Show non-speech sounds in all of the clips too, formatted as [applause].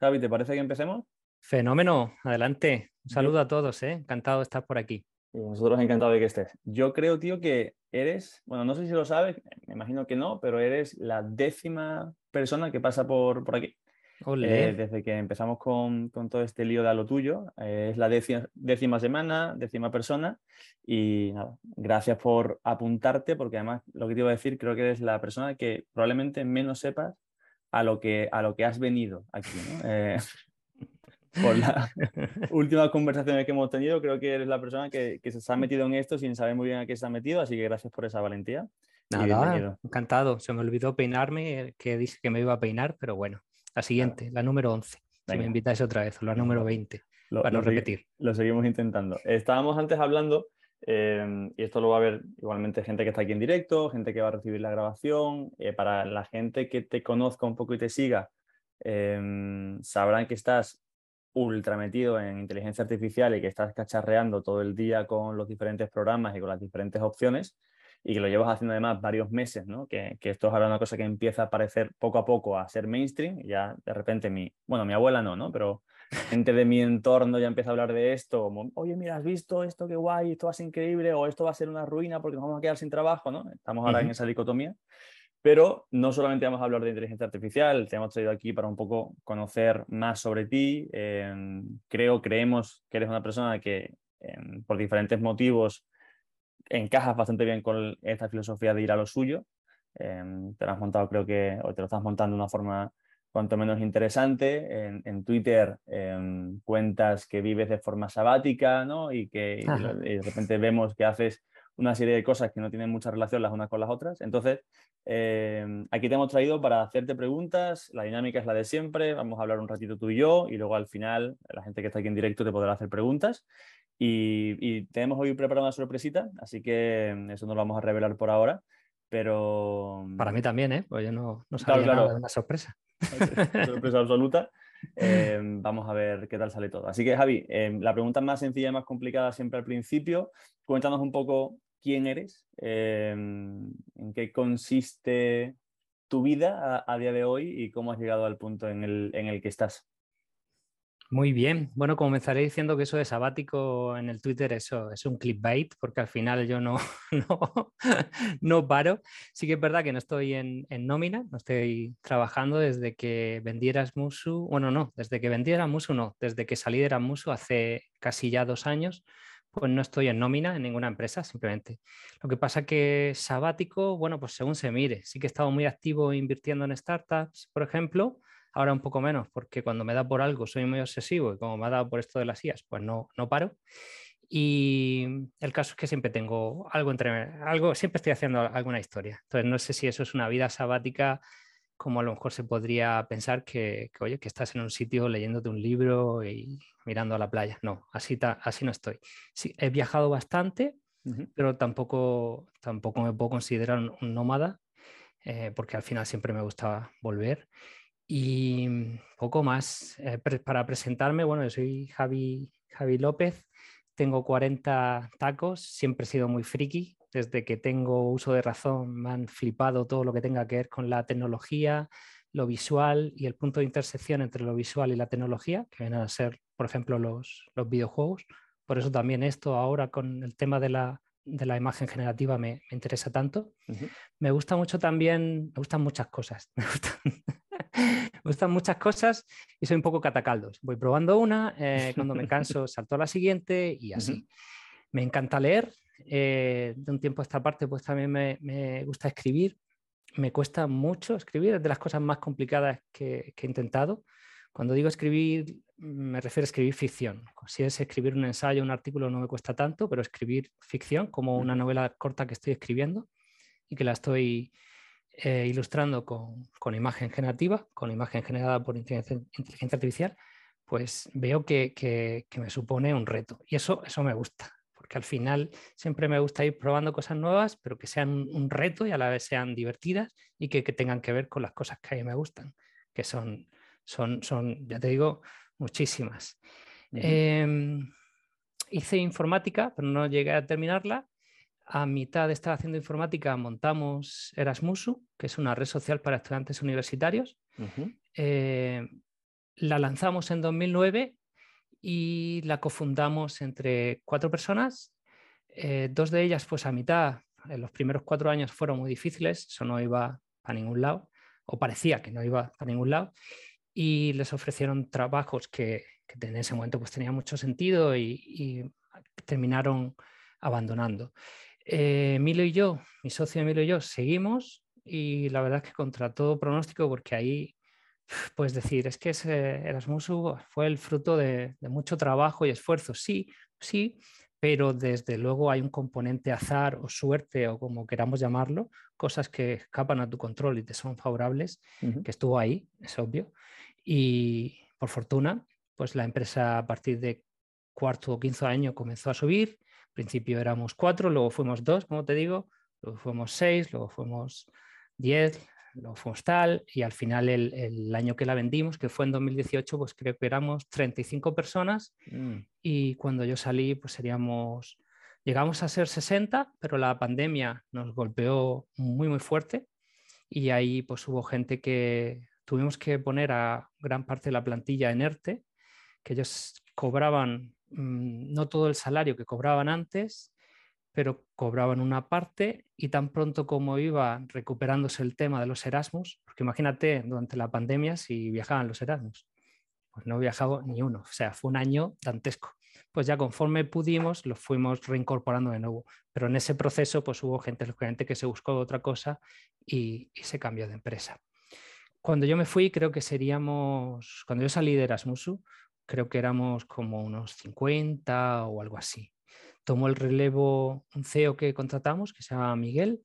Javi, ¿te parece que empecemos? Fenómeno, adelante. Un saludo a todos, ¿eh? encantado de estar por aquí. Y nosotros encantados de que estés. Yo creo, tío, que eres, bueno, no sé si lo sabes, me imagino que no, pero eres la décima persona que pasa por, por aquí. Eh, desde que empezamos con, con, todo este lío de a lo tuyo. Eh, es la décima, décima, semana, décima persona. Y nada, gracias por apuntarte, porque además lo que te iba a decir, creo que eres la persona que probablemente menos sepas a lo que, a lo que has venido aquí. Eh, [laughs] por las [laughs] últimas conversaciones que hemos tenido, creo que eres la persona que, que, se ha metido en esto sin saber muy bien a qué se ha metido, así que gracias por esa valentía. Nada, encantado. Se me olvidó peinarme, que dije que me iba a peinar, pero bueno, la siguiente, la número 11. Si me invitáis otra vez, la número 20, para no repetir. Lo seguimos intentando. Estábamos antes hablando, em, y esto lo va a ver igualmente gente que está aquí en directo, gente que va a recibir la grabación, eh, para la gente que te conozca un poco y te siga, em, sabrán que estás ultra metido en inteligencia artificial y que estás cacharreando todo el día con los diferentes programas y con las diferentes opciones y que lo llevas haciendo además varios meses, ¿no? que, esto es ahora una cosa que empieza a aparecer poco a poco a ser mainstream, y ya de repente mi, bueno, mi abuela no, ¿no? pero gente de mi entorno ya empieza a hablar de esto, como, oye, mira, has visto esto, qué guay, esto va a ser increíble, o esto va a ser una ruina porque nos vamos a quedar sin trabajo, ¿no? Estamos ahora en esa dicotomía. Pero no solamente vamos a hablar de inteligencia artificial, te hemos traído aquí para un poco conocer más sobre ti. creo, creemos que eres una persona que por diferentes motivos encajas bastante bien con esta filosofía de ir a lo suyo. Em, te lo has montado, creo que, o te lo estás montando de una forma cuanto menos interesante. En, Twitter em, cuentas que vives de forma sabática, ¿no? Y que de repente vemos que haces una serie de cosas que no tienen mucha relación las unas con las otras. Entonces, em, aquí te hemos traído para hacerte preguntas. La dinámica es la de siempre. Vamos a hablar un ratito tú y yo y luego al final la gente que está aquí en directo te podrá hacer preguntas. Y, tenemos hoy preparada una sorpresita, así que mm, eso no lo vamos a revelar por ahora. Pero. Para mí también, ¿eh? Pues yo no, no sabía nada de una sorpresa. [laughs] sorpresa absoluta. Em, vamos a ver qué tal sale todo. Así que, Javi, em, la pregunta más sencilla y más complicada siempre al principio. Cuéntanos un poco quién eres, em, en qué consiste tu vida a, a, día de hoy y cómo has llegado al punto en el, en el que estás. Muy bien. Bueno, comenzaré diciendo que eso de sabático en el Twitter eso es un clickbait, porque al final yo no, [laughs] no, no paro. Sí que es verdad que no estoy en, nómina, no estoy trabajando desde que vendí Erasmusu, bueno, no, desde que vendí Erasmusu no, desde que salí de Erasmusu hace casi ya dos años, pues no estoy en nómina en ninguna empresa, simplemente. Lo que pasa que sabático, bueno, pues según se mire, sí que he estado muy activo invirtiendo en startups, por ejemplo, Ahora un poco menos, porque cuando me da por algo soy muy obsesivo y como me ha dado por esto de las IAS, pues no, no paro. Y el caso es que siempre tengo algo entre algo, siempre estoy haciendo alguna historia. Entonces no sé si eso es una vida sabática como a lo mejor se podría pensar que, oye, que estás en un sitio leyéndote un libro y mirando a la playa. No, así, así no estoy. Sí, he viajado bastante, pero tampoco, tampoco me puedo considerar un, nómada, eh, porque al final siempre me gustaba volver. Y mm, poco más. Eh, para presentarme, bueno, yo soy Javi, Javi López, tengo 40 tacos, siempre he sido muy friki. Desde que tengo uso de razón me han flipado todo lo que tenga que ver con la tecnología, lo visual y el punto de intersección entre lo visual y la tecnología, que vienen a ser, por ejemplo, los, los videojuegos. Por eso también esto ahora con el tema de la, de la imagen generativa me, me interesa tanto. Me gusta mucho también, me gustan muchas cosas. [laughs] Me gustan, me gustan muchas cosas y soy un poco catacaldos. Voy probando una, eh, cuando me canso [laughs] salto a la siguiente y así. Me encanta leer. Eh, de un tiempo a esta parte, pues también me, gusta escribir. Me cuesta mucho escribir, es de las cosas más complicadas que, que he intentado. Cuando digo escribir, me refiero a escribir ficción. Si es escribir un ensayo, un artículo, no me cuesta tanto, pero escribir ficción, como una novela corta que estoy escribiendo y que la estoy eh, ilustrando con, imagen generativa, con imagen generada por inteligencia, artificial, pues veo que, me supone un reto. Y eso, eso me gusta, porque al final siempre me gusta ir probando cosas nuevas, pero que sean un reto y a la vez sean divertidas y que, tengan que ver con las cosas que a mí me gustan, que son, son, son ya te digo, muchísimas. Em, hice informática, pero no llegué a terminarla a mitad de estar haciendo informática montamos Erasmusu, que es una red social para estudiantes universitarios. Eh, la lanzamos en 2009 y la cofundamos entre cuatro personas. Eh, dos de ellas, pues a mitad, en los primeros cuatro años fueron muy difíciles, eso no iba a ningún lado, o parecía que no iba a ningún lado, y les ofrecieron trabajos que, en ese momento pues tenía mucho sentido y, terminaron abandonando. Eh, Emilio y yo, mi socio Emilio y yo, seguimos y la verdad es que contra todo pronóstico, porque ahí pues decir, es que ese Erasmus fue el fruto de, mucho trabajo y esfuerzo. Sí, sí, pero desde luego hay un componente azar o suerte o como queramos llamarlo, cosas que escapan a tu control y te son favorables, que estuvo ahí, es obvio. Y por fortuna, pues la empresa a partir de cuarto o quinto año comenzó a subir. Al principio éramos cuatro, luego fuimos dos, como te digo, luego fuimos seis, luego fuimos diez, luego fuimos tal, y al final el, año que la vendimos, que fue en 2018, pues creo que éramos 35 personas mm. y cuando yo salí, pues seríamos, llegamos a ser 60, pero la pandemia nos golpeó muy, muy fuerte y ahí pues hubo gente que tuvimos que poner a gran parte de la plantilla en ERTE, que ellos cobraban mm, no todo el salario que cobraban antes, pero cobraban una parte y tan pronto como iba recuperándose el tema de los Erasmus, porque imagínate durante la pandemia si viajaban los Erasmus, pues no viajaba ni uno, o sea, fue un año dantesco. Pues ya conforme pudimos, los fuimos reincorporando de nuevo, pero en ese proceso pues hubo gente, lógicamente, que se buscó otra cosa y, y se cambió de empresa. Cuando yo me fui, creo que seríamos, cuando yo salí de Erasmusu, creo que éramos como unos 50 o algo así tomó el relevo un CEO que contratamos, que se llama Miguel.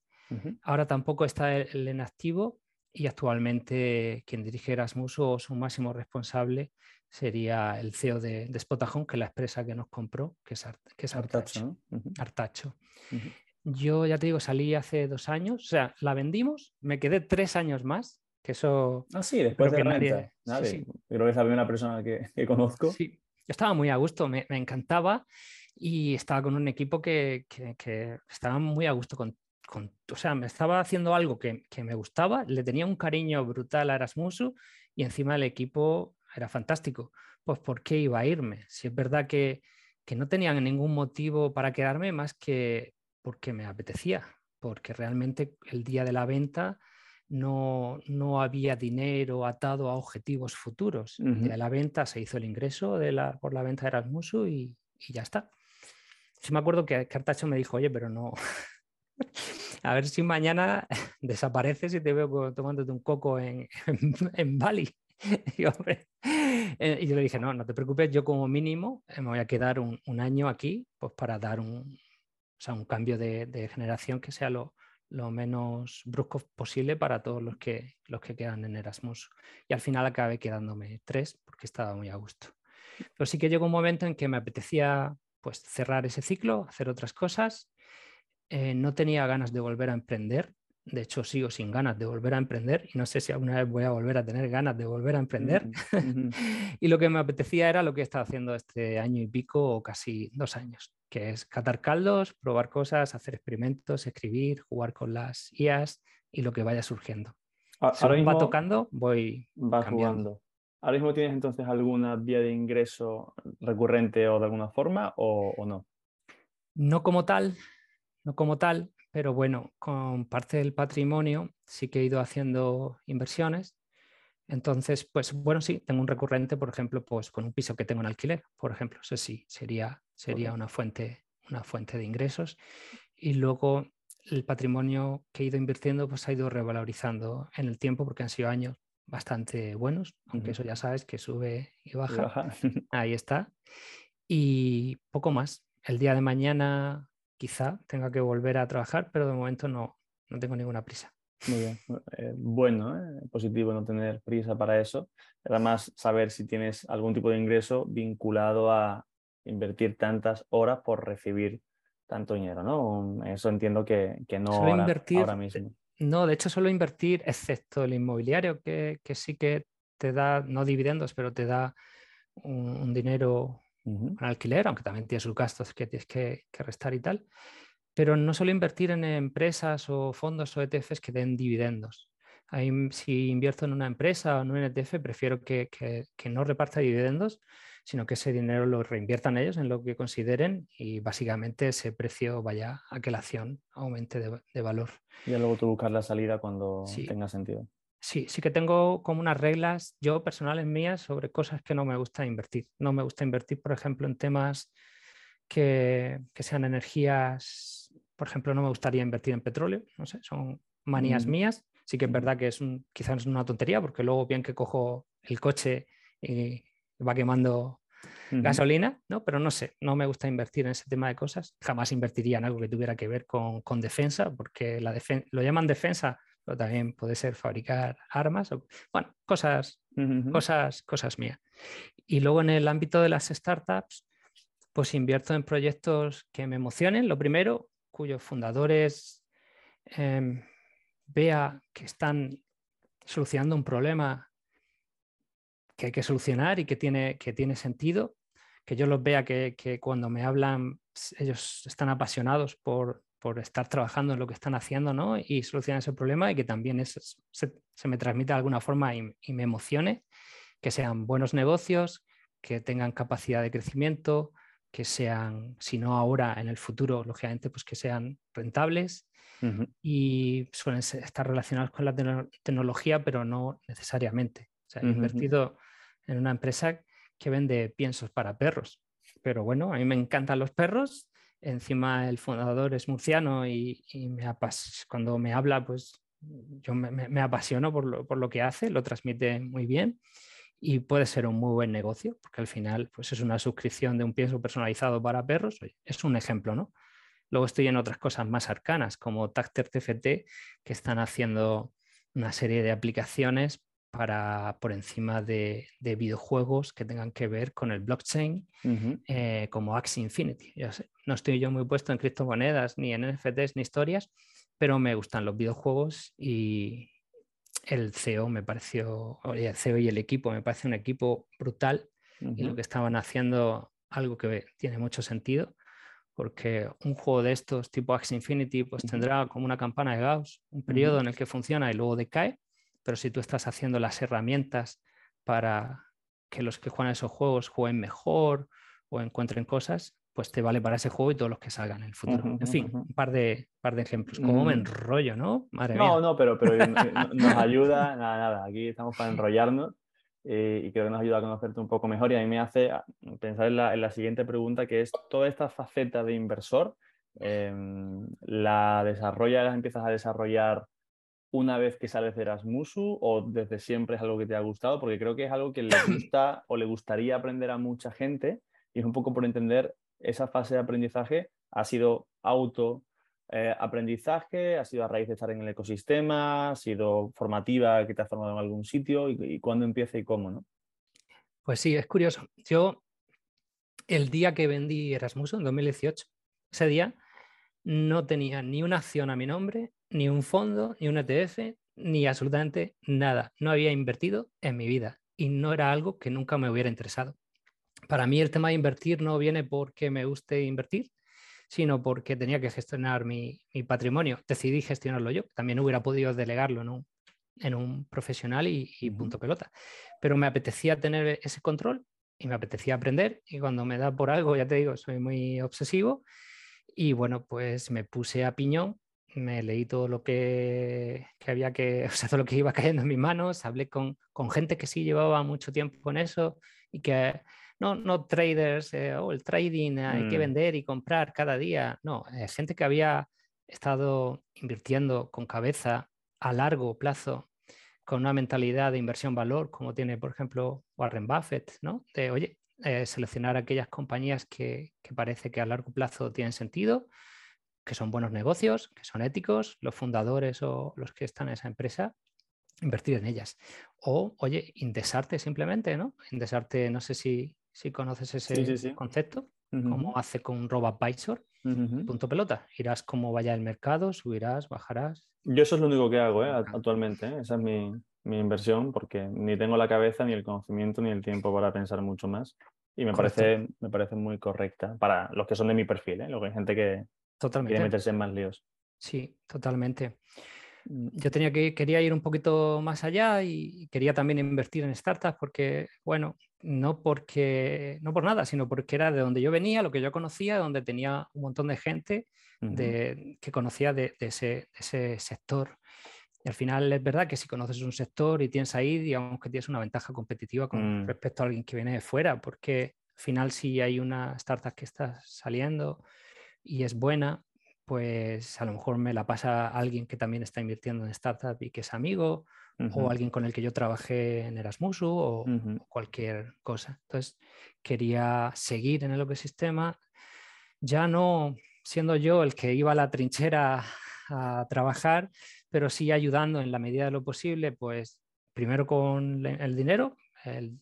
Ahora tampoco está él en activo y actualmente quien dirige Erasmus o su máximo responsable sería el CEO de, de Spotajón, que es la empresa que nos compró, que es, que es Artacho. Artacho. Yo ya te digo, salí hace dos años, o sea, la vendimos, me quedé tres años más, que eso... Ah, sí, después de nadie, Creo que es la primera persona que, que conozco. Sí, yo estaba muy a gusto, me, me encantaba y estaba con un equipo que, que, estaba muy a gusto con, con, o sea, me estaba haciendo algo que, que, me gustaba, le tenía un cariño brutal a Erasmusu y encima el equipo era fantástico. Pues ¿por qué iba a irme? Si es verdad que, que no tenían ningún motivo para quedarme más que porque me apetecía, porque realmente el día de la venta no, no había dinero atado a objetivos futuros. De la venta se hizo el ingreso de la, por la venta de Erasmusu y, y ya está. Sí me acuerdo que Cartacho me dijo, oye, pero no, [laughs] a ver si mañana [laughs] desapareces y te veo tomándote un coco en, [laughs] en, Bali. Eh, y, yo le dije, no, no te preocupes, yo como mínimo eh, me voy a quedar un, año aquí pues para dar un, un cambio de, generación que sea lo, lo, menos brusco posible para todos los que, los que quedan en Erasmus. Y al final acabé quedándome tres porque estaba muy a gusto. Pero sí que llegó un momento en que me apetecía pues cerrar ese ciclo, hacer otras cosas. Eh, no tenía ganas de volver a emprender. De hecho, sigo sin ganas de volver a emprender y no sé si alguna vez voy a volver a tener ganas de volver a emprender. [laughs] y lo que me apetecía era lo que he estado haciendo este año y pico o casi dos años, que es catar caldos, probar cosas, hacer experimentos, escribir, jugar con las IAS y lo que vaya surgiendo. Ahora va tocando, voy va cambiando. ¿Ahora mismo tienes entonces alguna vía de ingreso recurrente o de alguna forma o, no? No como tal, no como tal, pero bueno, con parte del patrimonio sí que he ido haciendo inversiones. Entonces, pues bueno, sí, tengo un recurrente, por ejemplo, pues con un piso que tengo en alquiler, por ejemplo, eso sí, sería, sería una, fuente, una fuente de ingresos. Y luego el patrimonio que he ido invirtiendo pues ha ido revalorizando en el tiempo porque han sido años bastante buenos, aunque eso ya sabes que sube y baja. [laughs] Ahí está. Y poco más. El día de mañana quizá tenga que volver a trabajar, pero de momento no, no tengo ninguna prisa. Muy bien. Eh, bueno, eh, positivo no tener prisa para eso. Además, saber si tienes algún tipo de ingreso vinculado a invertir tantas horas por recibir tanto dinero, ¿no? Eso entiendo que, no ahora mismo. No, de hecho solo invertir, excepto el inmobiliario, que, sí que te da, no dividendos, pero te da un, dinero, un alquiler, aunque también tienes sus gastos que tienes que, restar y tal. Pero no solo invertir en empresas o fondos o ETFs que den dividendos. Ahí, si invierto en una empresa o en un ETF, prefiero que, no reparta dividendos, sino que ese dinero lo reinviertan ellos en lo que consideren y básicamente ese precio vaya a que la acción aumente de, valor. Y luego tú buscas la salida cuando tenga sentido. Sí, sí que tengo como unas reglas yo personales mías sobre cosas que no me gusta invertir. No me gusta invertir, por ejemplo, en temas que, sean energías, por ejemplo, no me gustaría invertir en petróleo, no sé, son manías mm. mías. Sí que es verdad que es un, quizás es una tontería, porque luego bien que cojo el coche y va quemando gasolina, ¿no? Pero no sé, no me gusta invertir en ese tema de cosas. Jamás invertiría en algo que tuviera que ver con, defensa, porque la lo llaman defensa, pero también puede ser fabricar armas. O, bueno, cosas, cosas, cosas mías. Y luego en el ámbito de las startups, pues invierto en proyectos que me emocionen, lo primero, cuyos fundadores em, vea que están solucionando un problema que hay que solucionar y que tiene, que tiene sentido, que yo los vea que, cuando me hablan ellos están apasionados por, estar trabajando en lo que están haciendo ¿no? y solucionar ese problema y que también se, me transmita de alguna forma y, y, me emocione, que sean buenos negocios, que tengan capacidad de crecimiento, que sean, si no ahora, en el futuro, lógicamente, pues que sean rentables y suelen estar relacionados con la tecnología, pero no necesariamente. O sea, he invertido en una empresa que vende piensos para perros, pero bueno, a mí me encantan los perros. Encima el fundador es murciano y, me cuando me habla, pues yo me, apasiono por lo, por lo que hace, lo transmite muy bien y puede ser un muy buen negocio, porque al final pues es una suscripción de un pienso personalizado para perros, es un ejemplo, ¿no? Luego estoy en otras cosas más arcanas, como Tacter TFT, que están haciendo una serie de aplicaciones para por encima de, videojuegos que tengan que ver con el blockchain, eh, como Axie Infinity. no estoy yo muy puesto en criptomonedas, ni en NFTs, ni historias, pero me gustan los videojuegos y, el CEO me pareció, el CEO y el equipo me parece un equipo brutal y lo que estaban haciendo algo que tiene mucho sentido porque un juego de estos tipo Axie Infinity pues tendrá como una campana de Gauss, un periodo en el que funciona y luego decae, pero si tú estás haciendo las herramientas para que los que juegan esos juegos jueguen mejor o encuentren cosas, pues te vale para ese juego y todos los que salgan en el futuro. en fin, un par de, par de ejemplos. Como me mm. enrollo, ¿no? no, no, pero, pero nos [laughs] ayuda, nada, nada, aquí estamos para enrollarnos eh, y creo que nos ayuda a conocerte un poco mejor y a mí me hace pensar en la, en la siguiente pregunta que es toda esta faceta de inversor, em, ¿la desarrollas, la empiezas a desarrollar una vez que sales de Erasmusu o desde siempre es algo que te ha gustado? Porque creo que es algo que le [clears throat] gusta o le gustaría aprender a mucha gente y es un poco por entender esa fase de aprendizaje ha sido auto eh, aprendizaje, ha sido a raíz de estar en el ecosistema, ha sido formativa que te ha formado en algún sitio y, cuándo empieza y cómo, ¿no? Pues sí, es curioso. Yo, el día que vendí Erasmus en 2018, ese día no tenía ni una acción a mi nombre, ni un fondo, ni un ETF, ni absolutamente nada. No había invertido en mi vida y no era algo que nunca me hubiera interesado para mí el tema de invertir no viene porque me guste invertir, sino porque tenía que gestionar mi, patrimonio. Decidí gestionarlo yo. También hubiera podido delegarlo en un, profesional y, punto pelota. Pero me apetecía tener ese control y me apetecía aprender. Y cuando me da por algo, ya te digo, soy muy obsesivo. Y bueno, pues me puse a piñón, me leí todo lo que, había que, [laughs] o sea, todo lo que iba cayendo en mis manos, hablé con, con gente que sí llevaba mucho tiempo con eso y que no, no traders eh, o el trading, hay que mm. vender y comprar cada día. No, eh, gente que había estado invirtiendo con cabeza a largo plazo, con una mentalidad de inversión valor, como tiene, por ejemplo, Warren Buffett, ¿no? De, oye, eh, seleccionar aquellas compañías que, que parece que a largo plazo tienen sentido, que son buenos negocios, que son éticos, los fundadores o los que están en esa empresa, invertir en ellas. O, oye, indesarte simplemente, ¿no? Indesarte, no sé si si conoces ese concepto, como hace con un RoboAdvisor, punto pelota. Irás como vaya el mercado, subirás, bajarás. Yo eso es lo único que hago ¿eh? actualmente. ¿eh? Esa es mi, inversión porque ni tengo la cabeza, ni el conocimiento, ni el tiempo para pensar mucho más. Y me, parece, me parece muy correcta para los que son de mi perfil, ¿eh? Luego hay gente que quiere meterse en más líos. Sí, totalmente. Mm, yo tenía que, quería ir un poquito más allá y quería también invertir en startups porque, bueno, no porque, no por nada, sino porque era de donde yo venía, lo que yo conocía, donde tenía un montón de gente de, que conocía de, ese, sector. Y al final es verdad que si conoces un sector y tienes ahí, digamos que tienes una ventaja competitiva con mm. respecto a alguien que viene de fuera, porque al final si hay una startup que está saliendo y es buena, pues a lo mejor me la pasa alguien que también está invirtiendo en startup y que es amigo, o alguien con el que yo trabajé en Erasmus o, cualquier cosa. Entonces, quería seguir en el ecosistema, ya no siendo yo el que iba a la trinchera a trabajar, pero sí ayudando en la medida de lo posible, pues primero con el dinero, el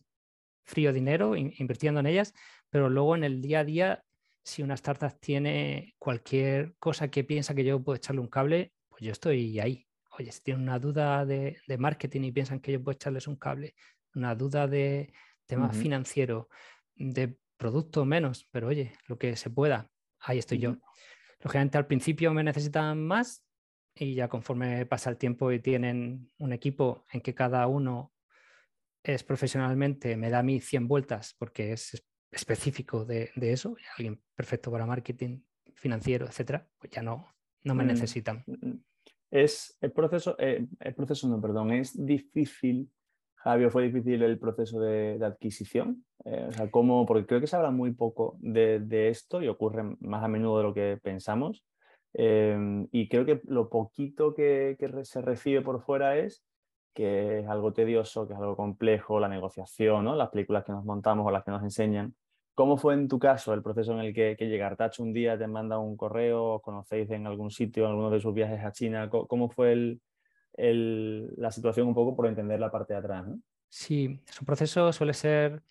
frío dinero, invirtiendo en ellas, pero luego en el día a día si una startup tiene cualquier cosa que piensa que yo puedo echarle un cable, pues yo estoy ahí. Oye, si tienen una duda de, marketing y piensan que yo puedo echarles un cable, una duda de tema financiero, de producto menos, pero oye, lo que se pueda, ahí estoy yo. Lógicamente al principio me necesitan más y ya conforme pasa el tiempo y tienen un equipo en que cada uno es profesionalmente, me da a mí 100 vueltas porque es específico de, eso, alguien perfecto para marketing financiero, etcétera, pues ya no, no me mm, necesitan. Mm, mm. Es el proceso, eh, el proceso no, perdón, es difícil, Javier, fue difícil el proceso de, adquisición, eh, o sea, ¿cómo? porque creo que se habla muy poco de, esto y ocurre más a menudo de lo que pensamos. Em, y creo que lo poquito que, que se recibe por fuera es que es algo tedioso, que es algo complejo, la negociación, ¿no? las películas que nos montamos o las que nos enseñan. ¿Cómo fue en tu caso el proceso en el que, que llega Artacho un día, te manda un correo, os conocéis en algún sitio, en alguno de sus viajes a China? ¿Cómo, fue la situación un poco por entender la parte de atrás? ¿no? Sí, es un proceso, suele ser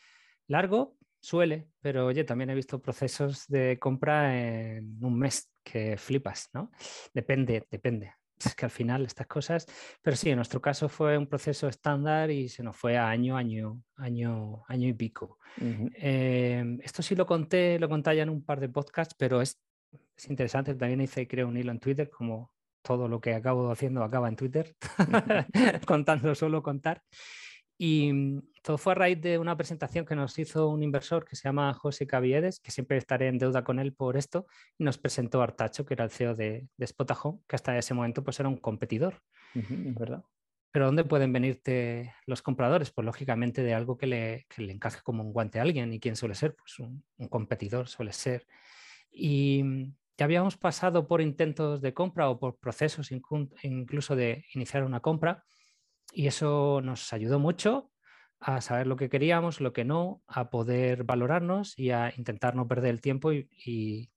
largo, suele, pero oye, también he visto procesos de compra en un mes que flipas, ¿no? Depende, depende es que al final estas cosas, pero sí, en nuestro caso fue un proceso estándar y se nos fue a año, año, año, año y pico. Em, esto sí lo conté, lo conté ya en un par de podcasts, pero es, es interesante, también hice creo un hilo en Twitter, como todo lo que acabo haciendo acaba en Twitter, [laughs] contando solo contar. Y mm, todo fue a raíz de una presentación que nos hizo un inversor que se llama José Caviedes, que siempre estaré en deuda con él por esto, y nos presentó a Artacho, que era el CEO de, de Spotahome, que hasta ese momento pues era un competidor. ¿verdad? Pero ¿dónde pueden venirte los compradores? Pues lógicamente de algo que le, que le encaje como un guante a alguien. ¿Y quién suele ser? Pues un, un competidor suele ser. Y mm, ya habíamos pasado por intentos de compra o por procesos incluso de iniciar una compra y eso nos ayudó mucho a saber lo que queríamos, lo que no, a poder valorarnos y a intentar no perder el tiempo y,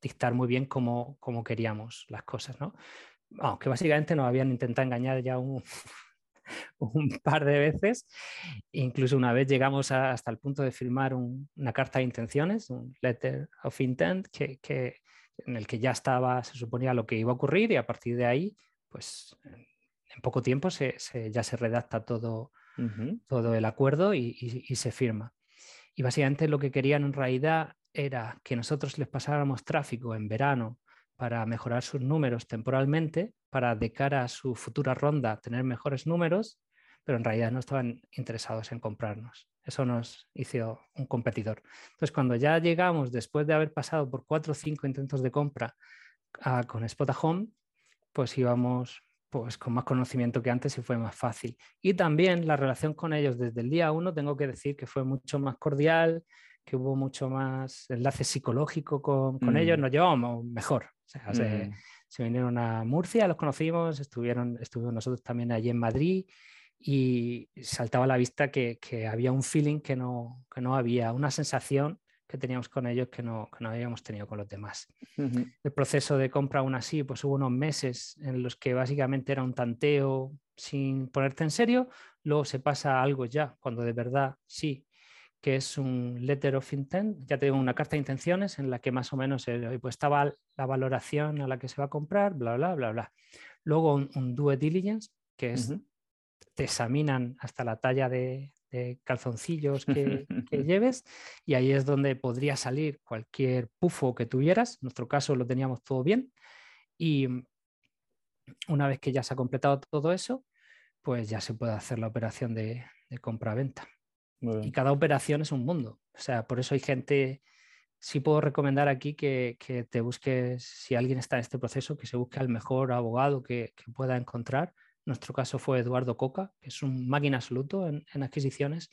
dictar muy bien cómo, queríamos las cosas, ¿no? Aunque básicamente nos habían intentado engañar ya un, [laughs] par de veces. Incluso una vez llegamos hasta el punto de firmar una carta de intenciones, un letter of intent, que, en el que ya estaba, se suponía lo que iba a ocurrir y a partir de ahí, pues en poco tiempo ya se redacta todo, todo el acuerdo y, se firma. Y básicamente lo que querían en realidad era que nosotros les pasáramos tráfico en verano para mejorar sus números temporalmente, para de cara a su futura ronda tener mejores números, pero en realidad no estaban interesados en comprarnos. Eso nos hizo un competidor. Entonces, cuando ya llegamos, después de haber pasado por cuatro o cinco intentos de compra ah, con Spotahome, pues íbamos pues con más conocimiento que antes y fue más fácil. Y también la relación con ellos desde el día uno, tengo que decir que fue mucho más cordial, que hubo mucho más enlace psicológico con, ellos, mm. nos llevamos mejor. O se, mm. se, vinieron a Murcia, los conocimos, estuvieron, estuvimos nosotros también allí en Madrid y saltaba a la vista que, que había un feeling que no, que no había, una sensación que teníamos con ellos que no, que no habíamos tenido con los demás. El proceso de compra aún así, pues hubo unos meses en los que básicamente era un tanteo sin ponerte en serio, luego se pasa a algo ya, cuando de verdad sí, que es un letter of intent, ya tengo una carta de intenciones en la que más o menos pues estaba la valoración a la que se va a comprar, bla, bla, bla, bla. Luego un, un due diligence, que es, te examinan hasta la talla de, calzoncillos que, [laughs] lleves y ahí es donde podría salir cualquier pufo que tuvieras. En nuestro caso lo teníamos todo bien y, una vez que ya se ha completado todo eso, pues ya se puede hacer la operación de, compra-venta. Y cada operación es un mundo. O sea, por eso hay gente, sí puedo recomendar aquí que, te busques, si alguien está en este proceso, que se busque al mejor abogado que, pueda encontrar. Nuestro caso fue Eduardo Coca, que es un máquina absoluto en, en adquisiciones.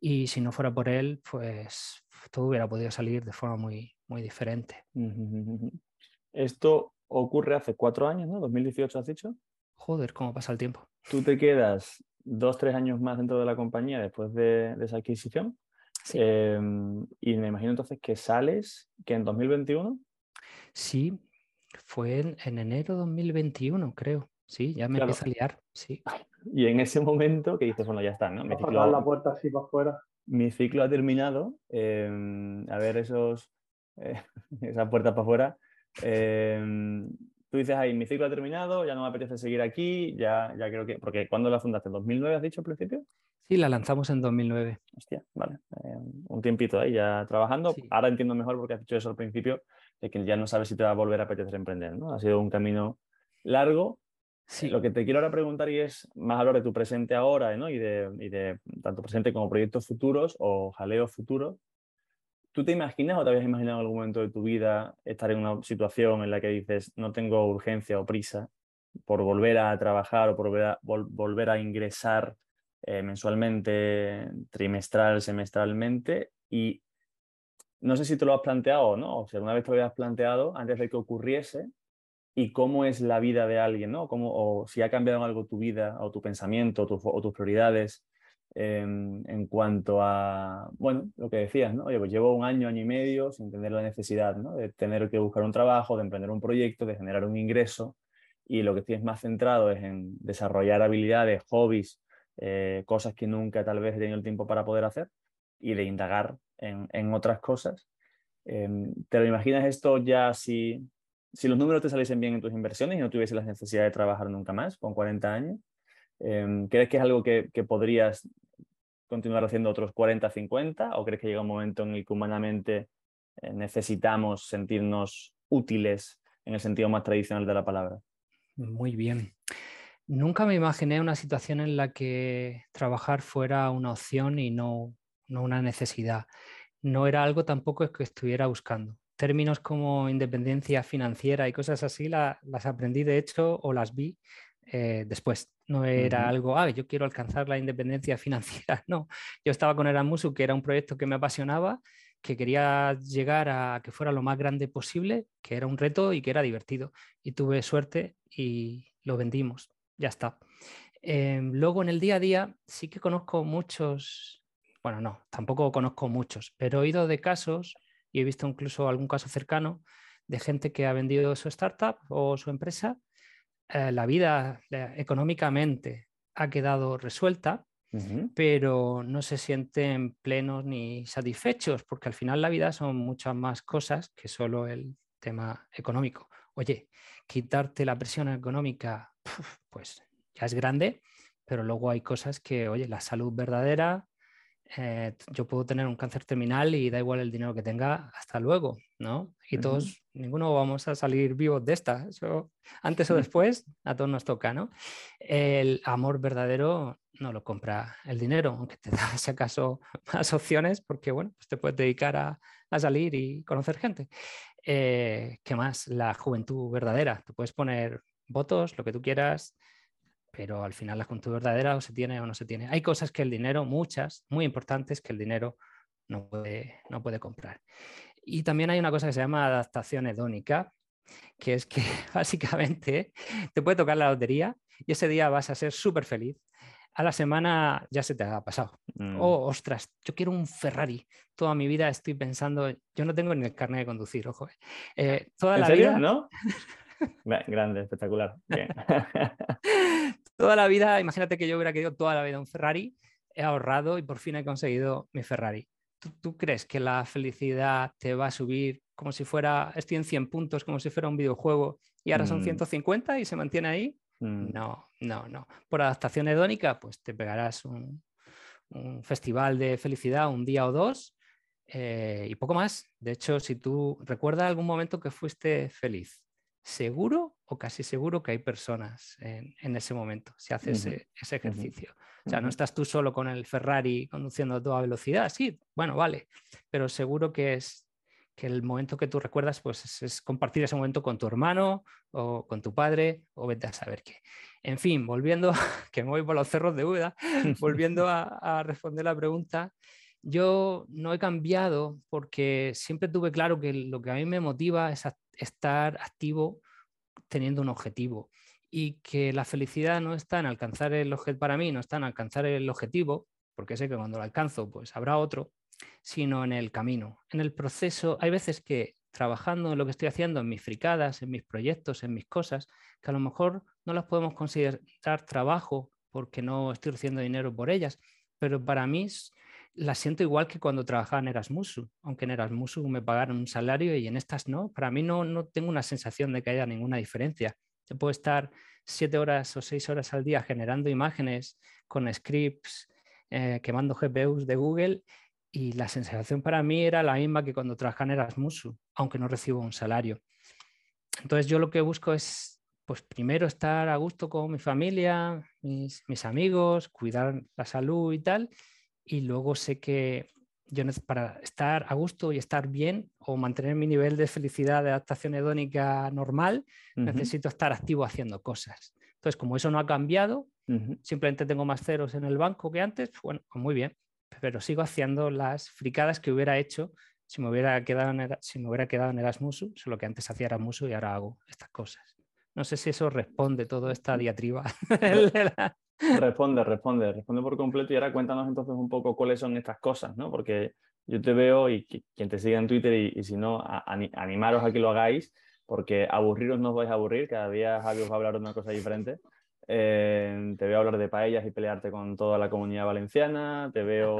Y si no fuera por él, pues todo hubiera podido salir de forma muy, muy diferente. Esto ocurre hace cuatro años, ¿no? 2018 has dicho. Joder, cómo pasa el tiempo. Tú te quedas dos, tres años más dentro de la compañía después de, esa adquisición. Em, y me imagino entonces que sales, que en 2021. Sí, fue en, en enero 2021, creo. Sí, ya me empieza a liar. Sí. [laughs] Y en ese momento que dices, bueno, ya está, ¿no? Mi ciclo, la puerta así para afuera. Mi ciclo ha terminado. Em, a ver esos, eh, [laughs] esa puerta para afuera. Em, tú dices ahí, mi ciclo ha terminado, ya no me apetece seguir aquí, ya, ya creo que. Porque ¿cuándo la fundaste? ¿En ¿2009 has dicho al principio? Sí, la lanzamos en 2009. Hostia, vale. Em, un tiempito ahí ya trabajando. Ahora entiendo mejor porque has dicho eso al principio, de que ya no sabes si te va a volver a apetecer emprender, ¿no? Ha sido un camino largo. Sí. Lo que te quiero ahora preguntar y es más hablar de tu presente ahora ¿no? y, de, y de tanto presente como proyectos futuros o jaleos futuros. ¿Tú te imaginas o te habías imaginado en algún momento de tu vida estar en una situación en la que dices no tengo urgencia o prisa por volver a trabajar o por volver a, ingresar eh, mensualmente, trimestral, semestralmente? Y no sé si te lo has planteado o no, o sea, una vez te lo habías planteado antes de que ocurriese y cómo es la vida de alguien, ¿no? Cómo, o si ha cambiado algo tu vida o tu pensamiento o tus prioridades en cuanto a, bueno, lo que decías, ¿no? Oye, pues llevo un año, año y medio sin tener la necesidad, ¿no? De tener que buscar un trabajo, de emprender un proyecto, de generar un ingreso y lo que estoy más centrado es en desarrollar habilidades, hobbies, eh, cosas que nunca tal vez he tenido el tiempo para poder hacer y de indagar en, en otras cosas. Em, ¿Te lo imaginas esto ya si, si los números te saliesen bien en tus inversiones y no tuviese la necesidad de trabajar nunca más con 40 años? Em, ¿Crees que es algo que, que, podrías continuar haciendo otros 40, 50? ¿O crees que llega un momento en el que humanamente eh, necesitamos sentirnos útiles en el sentido más tradicional de la palabra? Muy bien. Nunca me imaginé una situación en la que trabajar fuera una opción y no, no una necesidad. No era algo tampoco que estuviera buscando. Términos como independencia financiera y cosas así las aprendí de hecho o las vi eh, después. No era algo, ah, yo quiero alcanzar la independencia [laughs] financiera. No, yo estaba con Erasmus, que era un proyecto que me apasionaba, que quería llegar a que fuera lo más grande posible, que era un reto y que era divertido. Y tuve suerte y lo vendimos. Ya está. Em, luego en el día a día sí que conozco muchos, bueno, no, tampoco conozco muchos, pero he oído de casos y he visto incluso algún caso cercano de gente que ha vendido su startup o su empresa eh, la vida económicamente ha quedado resuelta, pero no se sienten plenos ni satisfechos, porque al final la vida son muchas más cosas que solo el tema económico. Oye, quitarte la presión económica, pues ya es grande, pero luego hay cosas que, oye, la salud verdadera, eh, yo puedo tener un cáncer terminal y da igual el dinero que tenga, hasta luego, ¿no? Y todos, ninguno vamos a salir vivos de esta. antes o después, a todos nos toca, ¿no? El amor verdadero no lo compra el dinero, aunque te [laughs] da, si acaso, más opciones, porque, bueno, pues te puedes dedicar a, salir y conocer gente. Eh, ¿Qué más? La juventud verdadera. Te puedes poner votos, lo que tú quieras, pero al final la juventud verdadera o se tiene o no se tiene. Hay cosas que el dinero, muchas, muy importantes, que el dinero no puede, no puede comprar. Y también hay una cosa que se llama adaptación hedónica, que es que [laughs] básicamente te puede tocar la lotería y ese día vas a ser súper feliz. A la semana ya se te ha pasado. Mm. Oh, ostras, yo quiero un Ferrari. Toda mi vida estoy pensando, yo no tengo ni el carnet de conducir, ojo. Eh, eh toda la vida, ¿no? [laughs] Grande, espectacular. [laughs] toda la vida, imagínate que yo hubiera querido toda la vida un Ferrari, he ahorrado y por fin he conseguido mi Ferrari. ¿Tú, crees que la felicidad te va a subir como si fuera, estoy en 100 puntos, como si fuera un videojuego y ahora son 150 mm. y se mantiene ahí? Mm. No, no, no. Por adaptación hedónica, pues te pegarás un, festival de felicidad un día o dos eh, y poco más. De hecho, si tú recuerdas algún momento que fuiste feliz, seguro o casi seguro que hay personas en, ese momento, si haces ese, ejercicio. O sea, no estás tú solo con el Ferrari conduciendo a toda velocidad, sí, bueno, vale, pero seguro que es que el momento que tú recuerdas pues es, compartir ese momento con tu hermano o con tu padre o vete a saber qué. En fin, volviendo, [laughs] que me voy por los cerros de Buda, [laughs] volviendo a, responder la pregunta, yo no he cambiado porque siempre tuve claro que lo que a mí me motiva es estar activo teniendo un objetivo y que la felicidad no está en alcanzar el objetivo, para mí no está en alcanzar el objetivo, porque sé que cuando lo alcanzo pues habrá otro, sino en el camino, en el proceso. Hay veces que trabajando en lo que estoy haciendo, en mis fricadas, en mis proyectos, en mis cosas, que a lo mejor no las podemos considerar trabajo porque no estoy recibiendo dinero por ellas, pero para mí las siento igual que cuando trabajaba en Erasmus, aunque en Erasmus me pagaron un salario y en estas no. Para mí no, no tengo una sensación de que haya ninguna diferencia. Yo puedo estar siete horas o seis horas al día generando imágenes con scripts, eh, quemando GPUs de Google y la sensación para mí era la misma que cuando trabajaba en Erasmus, aunque no recibo un salario. Entonces yo lo que busco es, pues primero estar a gusto con mi familia, mis, mis amigos, cuidar la salud y tal, y luego sé que yo para estar a gusto y estar bien o mantener mi nivel de felicidad de adaptación hedónica normal, necesito estar activo haciendo cosas. Entonces, como eso no ha cambiado, simplemente tengo más ceros en el banco que antes, pues bueno, pues muy bien pero sigo haciendo las fricadas que hubiera hecho si me hubiera quedado en, si me hubiera quedado en Erasmus, solo que antes hacía Erasmus y ahora hago estas cosas. No sé si eso responde toda esta diatriba. [laughs] responde, responde, responde por completo y ahora cuéntanos entonces un poco cuáles son estas cosas, ¿no? Porque yo te veo y quien te siga en Twitter y, si no, animaros a que lo hagáis, porque aburriros no os vais a aburrir, cada día Javi os va a hablar de una cosa diferente. Eh, te veo hablar de paellas y pelearte con toda la comunidad valenciana. Te veo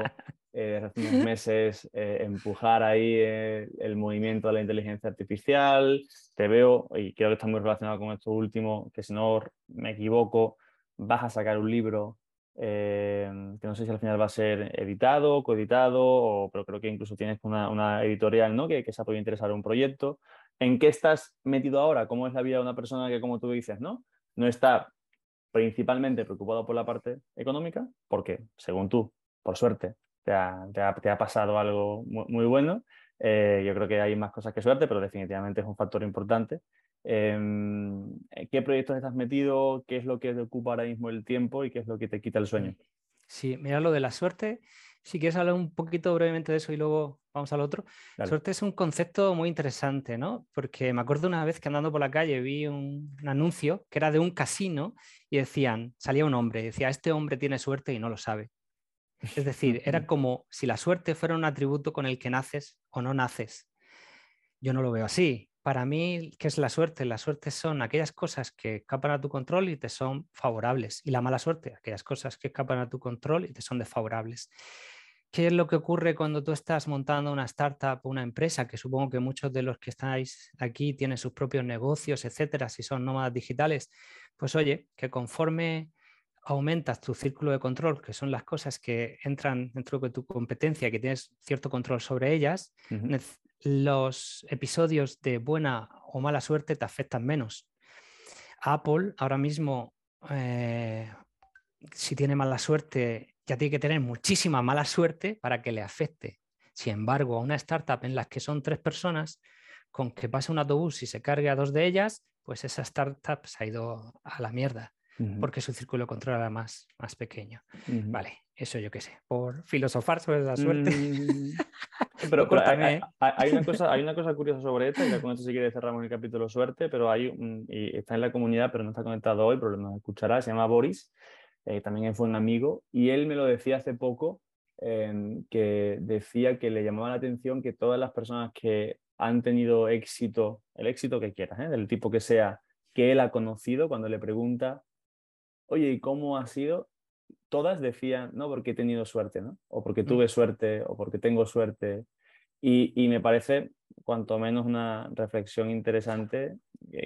eh, hace unos [laughs] meses eh, empujar ahí el movimiento de la inteligencia artificial. Te veo, y creo que está muy relacionado con esto último, que si no me equivoco, vas a sacar un libro que no sé si al final va a ser editado, coeditado, o, pero creo que incluso tienes una, una editorial ¿no? que, que se ha podido interesar en un proyecto. ¿En qué estás metido ahora? ¿Cómo es la vida de una persona que, como tú dices, no, no está principalmente preocupado por la parte económica, porque según tú, por suerte, te ha, te ha, pasado algo muy, bueno. Eh, yo creo que hay más cosas que suerte, pero definitivamente es un factor importante. Em, ¿Qué proyectos estás metido? ¿Qué es lo que te ocupa ahora mismo el tiempo y qué es lo que te quita el sueño? Sí, mira lo de la suerte. Si quieres hablar un poquito brevemente de eso y luego vamos al otro. Suerte es un concepto muy interesante, ¿no? Porque me acuerdo una vez que andando por la calle vi un, anuncio que era de un casino y decían, salía un hombre, decía, este hombre tiene suerte y no lo sabe. Es decir, [laughs] era como si la suerte fuera un atributo con el que naces o no naces. Yo no lo veo así. Para mí, ¿qué es la suerte? La suerte son aquellas cosas que escapan a tu control y te son favorables. Y la mala suerte, aquellas cosas que escapan a tu control y te son desfavorables. ¿Qué es lo que ocurre cuando tú estás montando una startup o una empresa? Que supongo que muchos de los que estáis aquí tienen sus propios negocios, etcétera, si son nómadas digitales. Pues oye, que conforme aumentas tu círculo de control, que son las cosas que entran dentro de tu competencia, que tienes cierto control sobre ellas, los episodios de buena o mala suerte te afectan menos. Apple ahora mismo, eh, si tiene mala suerte, ya tiene que tener muchísima mala suerte para que le afecte. Sin embargo, a una startup en la que son tres personas, con que pase un autobús y se cargue a dos de ellas, pues esa startup se ha ido a la mierda, porque su círculo de control era más, más pequeño. Vale, eso yo qué sé, por filosofar sobre la suerte. Mm. [laughs] pero, hay, una cosa, hay [laughs] una cosa curiosa sobre esto, y con esto si quiere cerramos el capítulo suerte, pero hay, y está en la comunidad, pero no está conectado hoy, pero lo escuchará, se llama Boris, eh, también fue un amigo, y él me lo decía hace poco, em, que decía que le llamaba la atención que todas las personas que han tenido éxito, el éxito que quieras, ¿eh? del tipo que sea, que él ha conocido, cuando le pregunta, oye, ¿y cómo ha sido? Todas decían, no, porque he tenido suerte, ¿no? O porque mm. tuve suerte, o porque tengo suerte. Y, y me parece cuanto menos una reflexión interesante,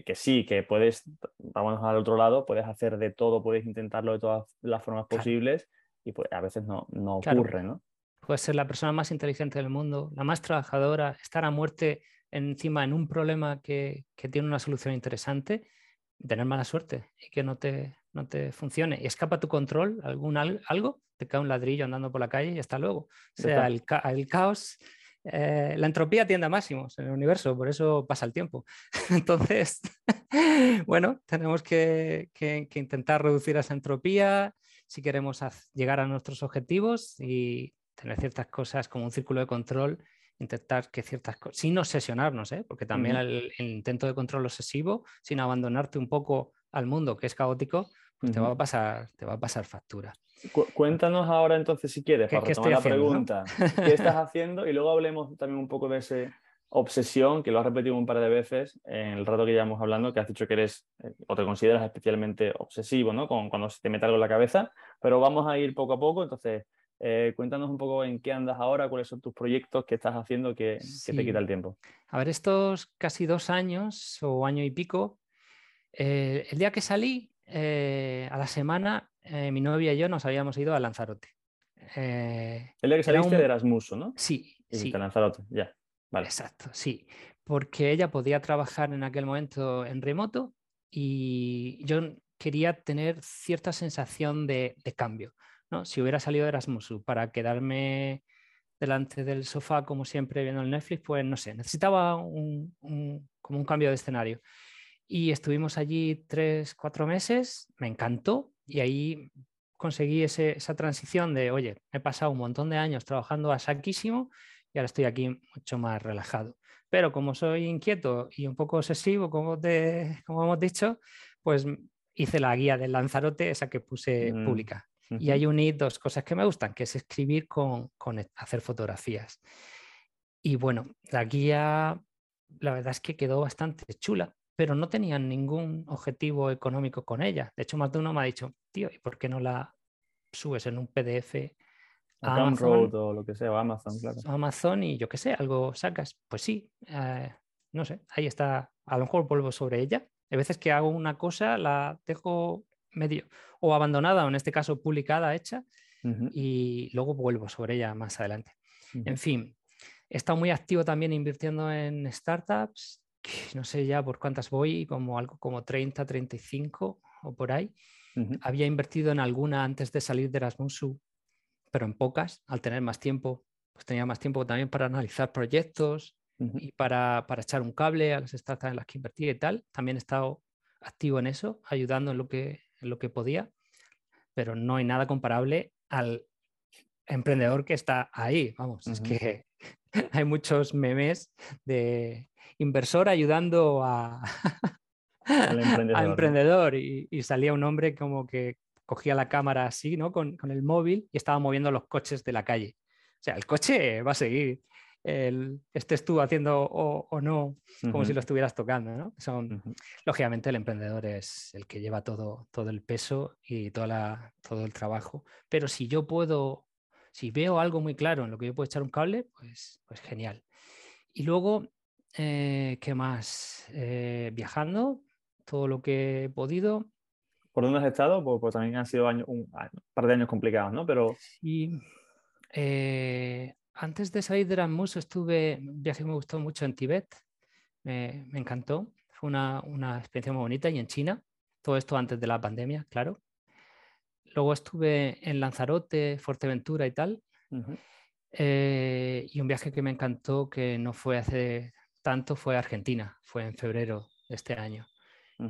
que sí, que puedes, vamos al otro lado, puedes hacer de todo, puedes intentarlo de todas las formas posibles y pues a veces no, no ocurre, ¿no? Puedes ser la persona más inteligente del mundo, la más trabajadora, estar a muerte encima en un problema que, tiene una solución interesante, tener mala suerte y que no te, no te funcione. Y escapa tu control, algún algo, te cae un ladrillo andando por la calle y hasta luego. O sea, el, el, caos, eh, la entropía tiende a máximos en el universo, por eso pasa el tiempo. [laughs] Entonces, [laughs] bueno, tenemos que, que, intentar reducir esa entropía si queremos llegar a nuestros objetivos y tener ciertas cosas como un círculo de control intentar que ciertas cosas, sin obsesionarnos, ¿eh? porque también el, intento de control obsesivo, sin abandonarte un poco al mundo que es caótico, pues te, va a pasar, te va a pasar factura. cuéntanos ahora entonces si quieres, para retomar la pregunta, ¿qué estás [laughs] haciendo? Y luego hablemos también un poco de esa obsesión, que lo has repetido un par de veces en el rato que llevamos hablando, que has dicho que eres eh, o te consideras especialmente obsesivo, ¿no? Con, cuando se te mete algo en la cabeza, pero vamos a ir poco a poco, entonces eh, cuéntanos un poco en qué andas ahora, cuáles son tus proyectos, qué estás haciendo que, te quita el tiempo. A ver, estos casi dos años o año y pico, eh, el día que salí, eh, a la semana, mi novia y yo nos habíamos ido a Lanzarote. el día que saliste de Erasmus, ¿no? Sí. Y sí. Lanzarote, ya. Vale. Exacto, sí. Porque ella podía trabajar en aquel momento en remoto y yo quería tener cierta sensación de cambio. Si hubiera salido de Erasmus para quedarme delante del sofá, como siempre, viendo el Netflix, pues no sé, necesitaba un, como un cambio de escenario. Y estuvimos allí tres, cuatro meses, me encantó y ahí conseguí esa transición de, oye, he pasado un montón de años trabajando a saquísimo y ahora estoy aquí mucho más relajado. Pero como soy inquieto y un poco obsesivo, como, te, como hemos dicho, pues hice la guía del Lanzarote, esa que puse mm. pública. Y hay uní dos cosas que me gustan, que es escribir con, con hacer fotografías. Y bueno, la guía, la verdad es que quedó bastante chula, pero no tenían ningún objetivo económico con ella. De hecho, más de uno me ha dicho, tío, ¿y por qué no la subes en un PDF a Amazon o lo que sea, o Amazon, claro. Amazon y yo qué sé, algo sacas. Pues sí, eh, no sé, ahí está. A lo mejor vuelvo sobre ella. Hay veces que hago una cosa, la dejo medio o abandonada, o en este caso publicada, hecha, y luego vuelvo sobre ella más adelante. En fin, he estado muy activo también invirtiendo en startups, no sé ya por cuántas voy, como algo como 30, 35 o por ahí. Había invertido en alguna antes de salir de Erasmus, pero en pocas, al tener más tiempo, pues tenía más tiempo también para analizar proyectos y para, para, echar un cable a las startups en las que invertí y tal. También he estado activo en eso, ayudando en lo que, lo que podía, pero no hay nada comparable al emprendedor que está ahí. Vamos, es que [laughs] hay muchos memes de inversor ayudando a, al [laughs] emprendedor, y, salía un hombre como que cogía la cámara así, ¿no? Con, con, el móvil y estaba moviendo los coches de la calle. O sea, el coche va a seguir el, estés tú haciendo o, no, como si lo estuvieras tocando. ¿no? Son, Lógicamente el emprendedor es el que lleva todo, todo el peso y toda todo el trabajo, pero si yo puedo, si veo algo muy claro en lo que yo puedo echar un cable, pues, pues genial. Y luego, eh, ¿qué más? Eh, viajando, todo lo que he podido. ¿Por dónde has estado? Pues, pues también han sido años, un, par de años complicados, ¿no? Pero... Sí, eh, antes de salir de Erasmus estuve, un viaje que me gustó mucho en Tibet, me, encantó, fue una, experiencia muy bonita y en China, todo esto antes de la pandemia, claro. Luego estuve en Lanzarote, Fuerteventura y tal. Eh, y un viaje que me encantó, que no fue hace tanto, fue Argentina, fue en febrero de este año.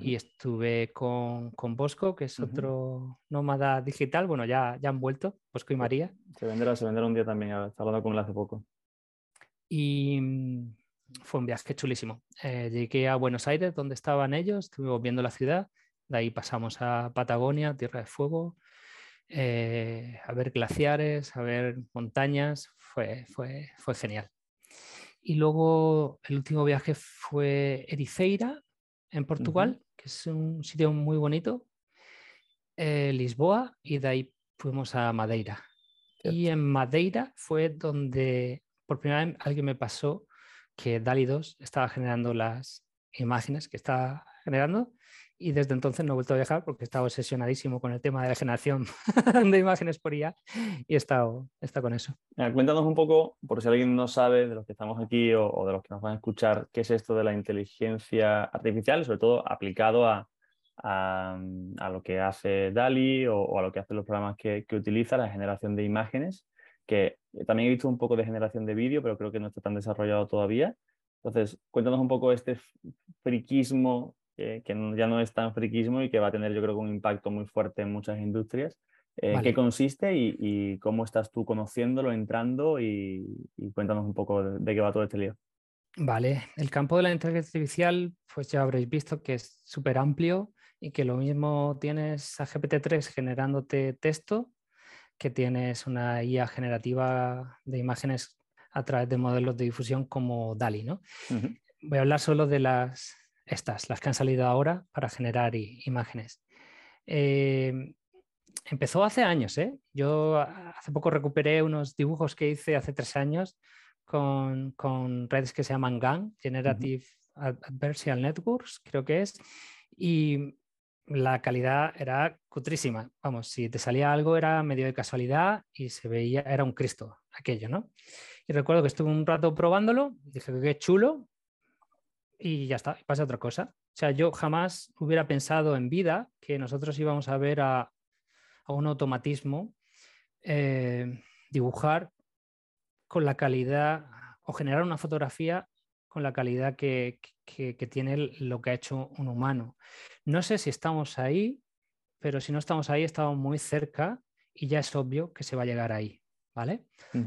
Y estuve con, Bosco, que es otro nómada digital. Bueno, ya, ya han vuelto, Bosco y María. Se venderá, se venderá un día también, estaba hablando con él hace poco. Y mm, fue un viaje chulísimo. Eh, llegué a Buenos Aires, donde estaban ellos, estuvimos viendo la ciudad. De ahí pasamos a Patagonia, Tierra de Fuego, eh, a ver glaciares, a ver montañas. Fue, fue, fue genial. Y luego el último viaje fue Ericeira, en Portugal, que es un sitio muy bonito, eh, Lisboa, y de ahí fuimos a Madeira. Y en Madeira fue donde por primera vez alguien me pasó que DALI 2 estaba generando las imágenes que estaba generando y desde entonces no he vuelto a viajar porque he estado obsesionadísimo con el tema de la generación [laughs] de imágenes por IA y he estado, con eso. cuéntanos un poco, por si alguien no sabe de los que estamos aquí o, de los que nos van a escuchar, qué es esto de la inteligencia artificial, sobre todo aplicado a, a, lo que hace DALI o, a lo que hacen los programas que, que utiliza, la generación de imágenes, que también he visto un poco de generación de vídeo, pero creo que no está tan desarrollado todavía. Entonces, cuéntanos un poco este friquismo que, ya no es tan friquismo y que va a tener yo creo un impacto muy fuerte en muchas industrias. ¿En qué consiste y, cómo estás tú conociéndolo, entrando y, cuéntanos un poco de, qué va todo este lío? Vale, el campo de la inteligencia artificial, pues ya habréis visto que es súper amplio y que lo mismo tienes a GPT-3 generándote texto, que tienes una IA generativa de imágenes a través de modelos de difusión como DALI, ¿no? Voy a hablar solo de las, estas, las que han salido ahora para generar imágenes. Eh, empezó hace años, ¿eh? Yo hace poco recuperé unos dibujos que hice hace tres años con, redes que se llaman GAN, Generative Adversarial Networks, creo que es, y la calidad era cutrísima. Vamos, si te salía algo era medio de casualidad y se veía, era un Cristo aquello, ¿no? Y recuerdo que estuve un rato probándolo, dije que qué chulo, y ya está, pasa otra cosa. O sea, yo jamás hubiera pensado en vida que nosotros íbamos a ver a, un automatismo eh, dibujar con la calidad o generar una fotografía con la calidad que, tiene lo que ha hecho un humano. No sé si estamos ahí, pero si no estamos ahí, estamos muy cerca y ya es obvio que se va a llegar ahí. ¿Vale?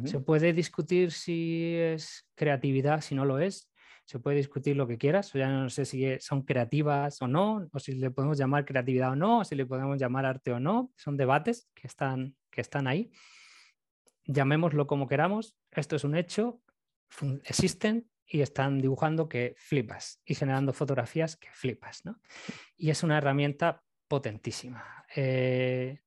Se puede discutir si es creatividad, si no lo es, se puede discutir lo que quieras, ya no sé si son creativas o no, o si le podemos llamar creatividad o no, o si le podemos llamar arte o no, son debates que están, que están ahí. Llamémoslo como queramos, esto es un hecho, existen y están dibujando que flipas y generando fotografías que flipas, ¿no? Y es una herramienta potentísima. Eh,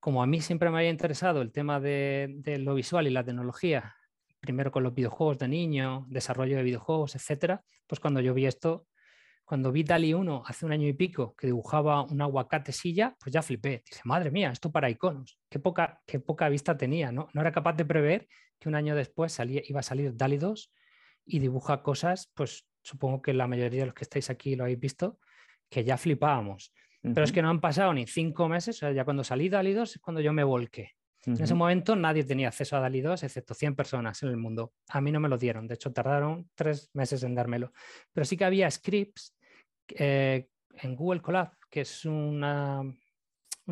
como a mí siempre me había interesado el tema de, de, lo visual y la tecnología primero con los videojuegos de niño, desarrollo de videojuegos, etcétera, pues cuando yo vi esto, cuando vi DALI 1 hace un año y pico que dibujaba un aguacate silla, pues ya flipé. Dije, madre mía, esto para iconos. Qué poca, qué poca vista tenía, ¿no? No era capaz de prever que un año después salía, iba a salir DALI 2 y dibuja cosas, pues supongo que la mayoría de los que estáis aquí lo habéis visto, que ya flipábamos. Pero es que no han pasado ni cinco meses, o sea, ya cuando salí DALI 2 es cuando yo me volqué. En ese momento nadie tenía acceso a DALI 2, excepto 100 personas en el mundo. A mí no me lo dieron, de hecho tardaron tres meses en dármelo. Pero sí que había scripts eh, en Google Colab, que es un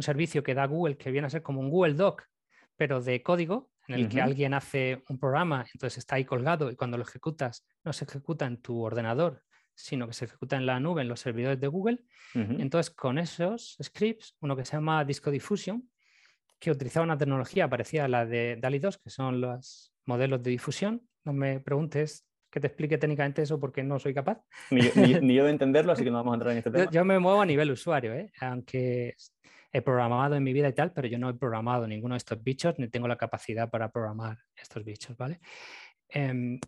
servicio que da Google, que viene a ser como un Google Doc, pero de código, en el que alguien hace un programa, entonces está ahí colgado y cuando lo ejecutas no se ejecuta en tu ordenador, sino que se ejecuta en la nube, en los servidores de Google. Entonces, con esos scripts, uno que se llama Disco Diffusion, que utilizaba una tecnología parecida a la de DALI 2, que son los modelos de difusión. No me preguntes que te explique técnicamente eso porque no soy capaz. Ni, yo de [laughs] entenderlo, así que no vamos a entrar en este tema. Yo, me muevo a nivel usuario, ¿eh? aunque he programado en mi vida y tal, pero yo no he programado ninguno de estos bichos ni tengo la capacidad para programar estos bichos, ¿vale? Em,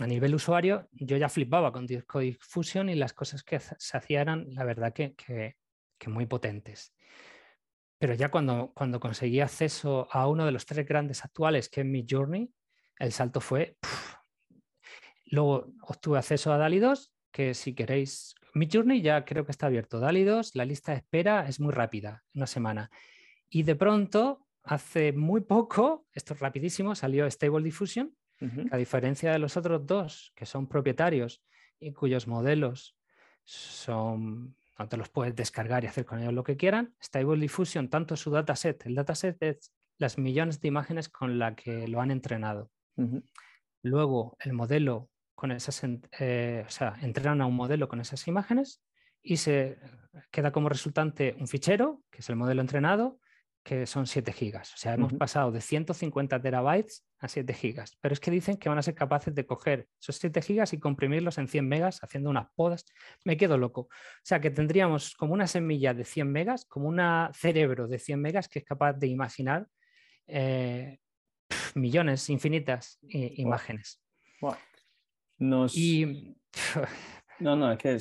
a nivel usuario, yo ya flipaba con Disco Diffusion y las cosas que se hacían eran, la verdad, que, que, que muy potentes. Pero ya cuando, cuando conseguí acceso a uno de los tres grandes actuales, que es mi Journey, el salto fue... Luego obtuve acceso a DALI 2, que si queréis... Mi Journey ya creo que está abierto. DALI 2, la lista de espera es muy rápida, una semana. Y de pronto, hace muy poco, esto es rapidísimo, salió Stable Diffusion, a diferencia de los otros dos, que son propietarios y cuyos modelos son no te los puedes descargar y hacer con ellos lo que quieran. Stable Diffusion, tanto su dataset, el dataset es las millones de imágenes con las que lo han entrenado. Luego el modelo con esas, eh, o sea, entrenan a un modelo con esas imágenes y se queda como resultante un fichero, que es el modelo entrenado, que son 7 gigas. O sea, hemos pasado de 150 terabytes a 7 gigas. Pero es que dicen que van a ser capaces de coger esos 7 gigas y comprimirlos en 100 megas haciendo unas podas. Me quedo loco. O sea, que tendríamos como una semilla de 100 megas, como un cerebro de 100 megas que es capaz de imaginar eh, millones, infinitas imágenes. Nos... Y No, no, es que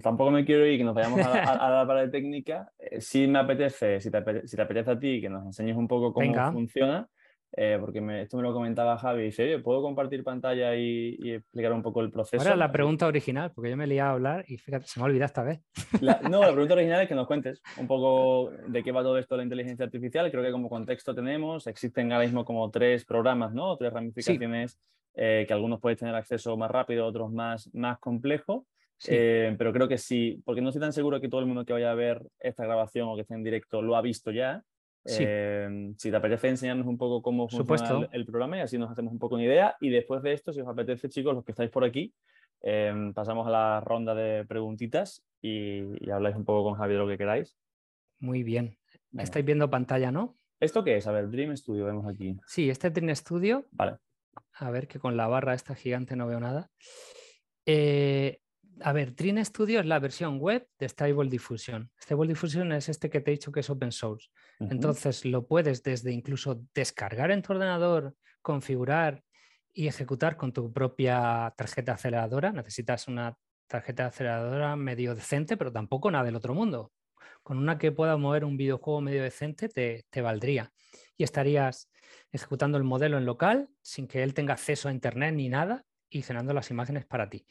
tampoco me quiero ir que nos vayamos a, la parte técnica. Eh, si me apetece, si te, apetece, a ti, que nos enseñes un poco cómo funciona, eh, porque esto me lo comentaba Javi, y dice, oye, ¿puedo compartir pantalla y, explicar un poco el proceso? Ahora la pregunta original, porque yo me liado a hablar y fíjate, se me ha olvidado esta vez. no, la pregunta original es que nos cuentes un poco [laughs] de qué va todo esto de la inteligencia artificial. Creo que como contexto tenemos, existen ahora mismo como tres programas, ¿no? Tres ramificaciones eh, que algunos pueden tener acceso más rápido, otros más, más complejo. Eh, pero creo que sí, porque no estoy tan seguro que todo el mundo que vaya a ver esta grabación o que esté en directo lo ha visto ya. Em, si te apetece enseñarnos un poco cómo funciona el, programa y así nos hacemos un poco una idea. Y después de esto, si os apetece, chicos, los que estáis por aquí, em, pasamos a la ronda de preguntitas y, habláis un poco con Javier lo que queráis. Muy bien. Estáis viendo pantalla, ¿no? ¿Esto qué es? A ver, Dream Studio, vemos aquí. Sí, este Dream Studio. Vale. A ver, que con la barra esta gigante no veo nada. Eh, a ver, Dream Studio es la versión web de Stable Diffusion. Stable Diffusion es este que te he dicho que es open source. Entonces lo puedes desde incluso descargar en tu ordenador, configurar y ejecutar con tu propia tarjeta aceleradora. Necesitas una tarjeta aceleradora medio decente, pero tampoco nada del otro mundo. Con una que pueda mover un videojuego medio decente te, te valdría. Y estarías ejecutando el modelo en local sin que él tenga acceso a internet ni nada y generando las imágenes para ti.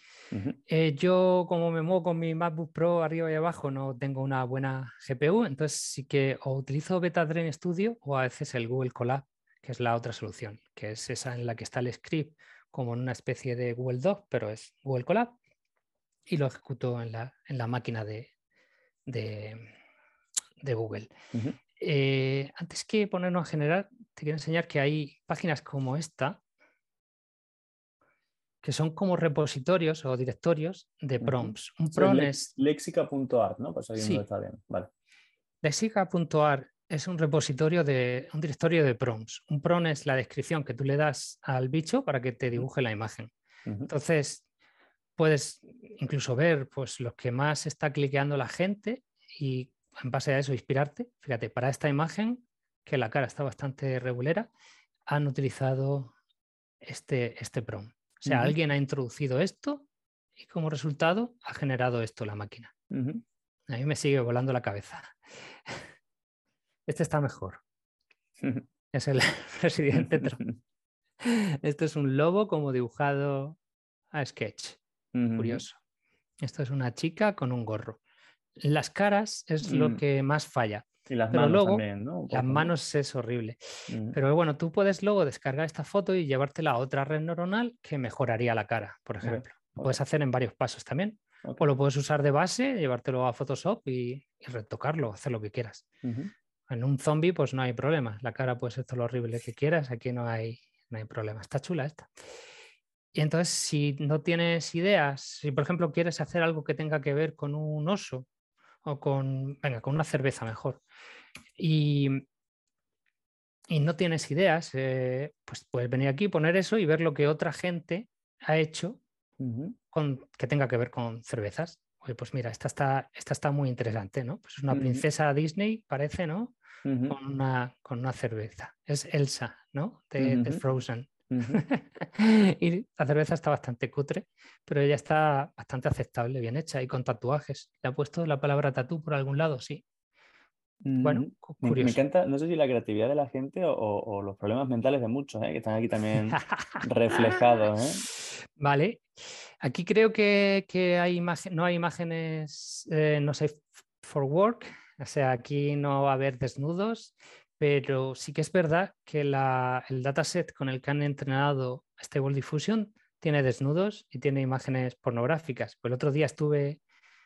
Eh, yo, como me muevo con mi MacBook Pro arriba y abajo, no tengo una buena GPU, entonces sí que o utilizo Betadrene Studio o a veces el Google Colab, que es la otra solución, que es esa en la que está el script como en una especie de Google Doc, pero es Google Colab, y lo ejecuto en la, en la máquina de, de, Google. Eh, antes que ponernos a generar, te quiero enseñar que hay páginas como esta, que son como repositorios o directorios de prompts. Un prompt es... Lexica.art, ¿no? Pues sí. está bien. Vale. Lexica.art es un repositorio de un directorio de prompts. Un prompt es la descripción que tú le das al bicho para que te dibuje la imagen. Entonces, puedes incluso ver pues, los que más está cliqueando la gente y en base a eso inspirarte. Fíjate, para esta imagen, que la cara está bastante regulera, han utilizado este, este prompt. O sea, alguien ha introducido esto y como resultado ha generado esto la máquina. A mí me sigue volando la cabeza. [laughs] Este está mejor. [laughs] es el [laughs] presidente Trump. Este es un lobo como dibujado a sketch. Curioso. Esto es una chica con un gorro. Las caras es lo mm. que más falla. Y las manos también, ¿no? Las manos es horrible. Pero bueno, tú puedes luego descargar esta foto y llevártela a otra red neuronal que mejoraría la cara, por ejemplo. Lo puedes hacer en varios pasos también. O lo puedes usar de base, llevártelo a Photoshop y, retocarlo, hacer lo que quieras. En un zombie, pues no hay problema. La cara puede ser todo lo horrible que quieras. Aquí no hay, no hay problema. Está chula esta. Y entonces, si no tienes ideas, si por ejemplo quieres hacer algo que tenga que ver con un oso o con, venga, con una cerveza mejor. Y, y no tienes ideas, eh, pues puedes venir aquí, poner eso y ver lo que otra gente ha hecho con, que tenga que ver con cervezas. Oye, pues mira, esta está, esta está muy interesante, ¿no? Pues es una princesa Disney, parece, ¿no? con, una, con una cerveza. Es Elsa, ¿no? De, de Frozen. [laughs] y la cerveza está bastante cutre, pero ella está bastante aceptable, bien hecha y con tatuajes. ¿Le ha puesto la palabra tatú por algún lado? Sí. Bueno, curioso. Me, encanta, no sé si la creatividad de la gente o, los problemas mentales de muchos, ¿eh? que están aquí también reflejados. ¿eh? [laughs] Vale. Aquí creo que, hay no hay imágenes, eh, no sé, for work, o sea, aquí no va a haber desnudos, pero sí que es verdad que el dataset con el que han entrenado Stable Diffusion tiene desnudos y tiene imágenes pornográficas. Pues el otro día estuve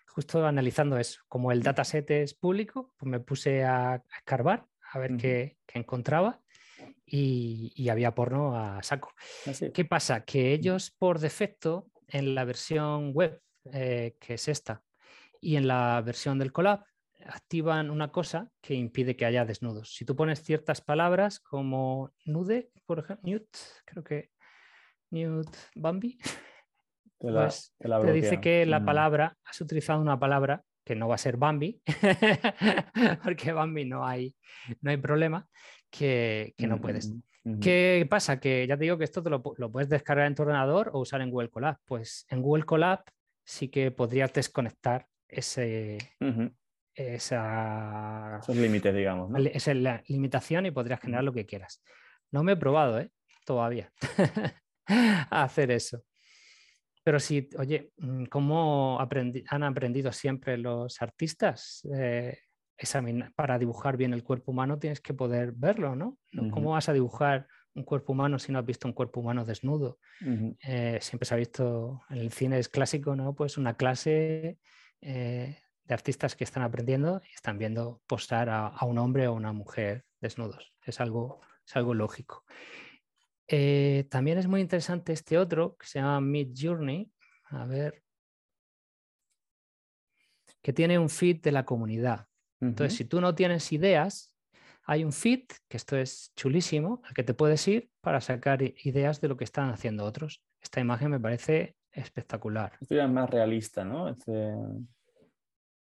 justo analizando eso. Como el dataset es público, pues me puse a, escarbar a ver qué, encontraba y, había porno a saco. ¿Qué pasa? Que ellos por defecto en la versión web, eh, que es esta, y en la versión del collab, activan una cosa que impide que haya desnudos. Si tú pones ciertas palabras como nude, por ejemplo, newt, creo que newt Bambi, [laughs] te, pues te, dice que la mm. palabra, has utilizado una palabra que no va a ser Bambi, [laughs] porque Bambi no hay, no hay problema, que, no puedes. ¿Qué pasa? Que ya te digo que esto te lo, lo, puedes descargar en tu ordenador o usar en Google Colab. Pues en Google Colab sí que podrías desconectar ese, esa... Esos límites, digamos. ¿no? Esa es la limitación y podrías generar lo que quieras. No me he probado, ¿eh? Todavía. [laughs] a hacer eso. Pero sí, oye, mm, ¿cómo han aprendido siempre los artistas? Eh, para dibujar bien el cuerpo humano tienes que poder verlo, ¿no? ¿Cómo vas a dibujar un cuerpo humano si no has visto un cuerpo humano desnudo? Eh, siempre se ha visto en el cine es clásico, ¿no? Pues una clase eh, de artistas que están aprendiendo y están viendo postar a, un hombre o una mujer desnudos. Es algo, es algo lógico. Eh, también es muy interesante este otro que se llama Mid Journey. A ver. Que tiene un feed de la comunidad. Entonces, si tú no tienes ideas, hay un feed, que esto es chulísimo, al que te puedes ir para sacar ideas de lo que están haciendo otros. Esta imagen me parece espectacular. Esto es más realista, ¿no? Este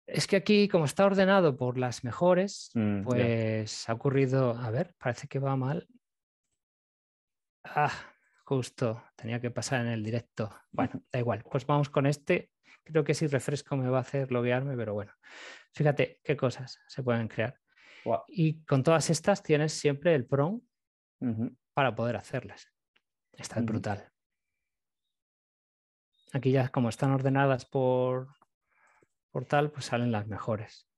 es que aquí, como está ordenado por las mejores, mm, pues ha ocurrido. A ver, parece que va mal. Ah, justo, tenía que pasar en el directo. Bueno, [laughs] da igual. Pues vamos con este. Creo que si refresco me va a hacer loguearme, pero bueno. Fíjate qué cosas se pueden crear. Y con todas estas tienes siempre el PROM para poder hacerlas. Está brutal. Aquí ya como están ordenadas por, por tal, pues salen las mejores.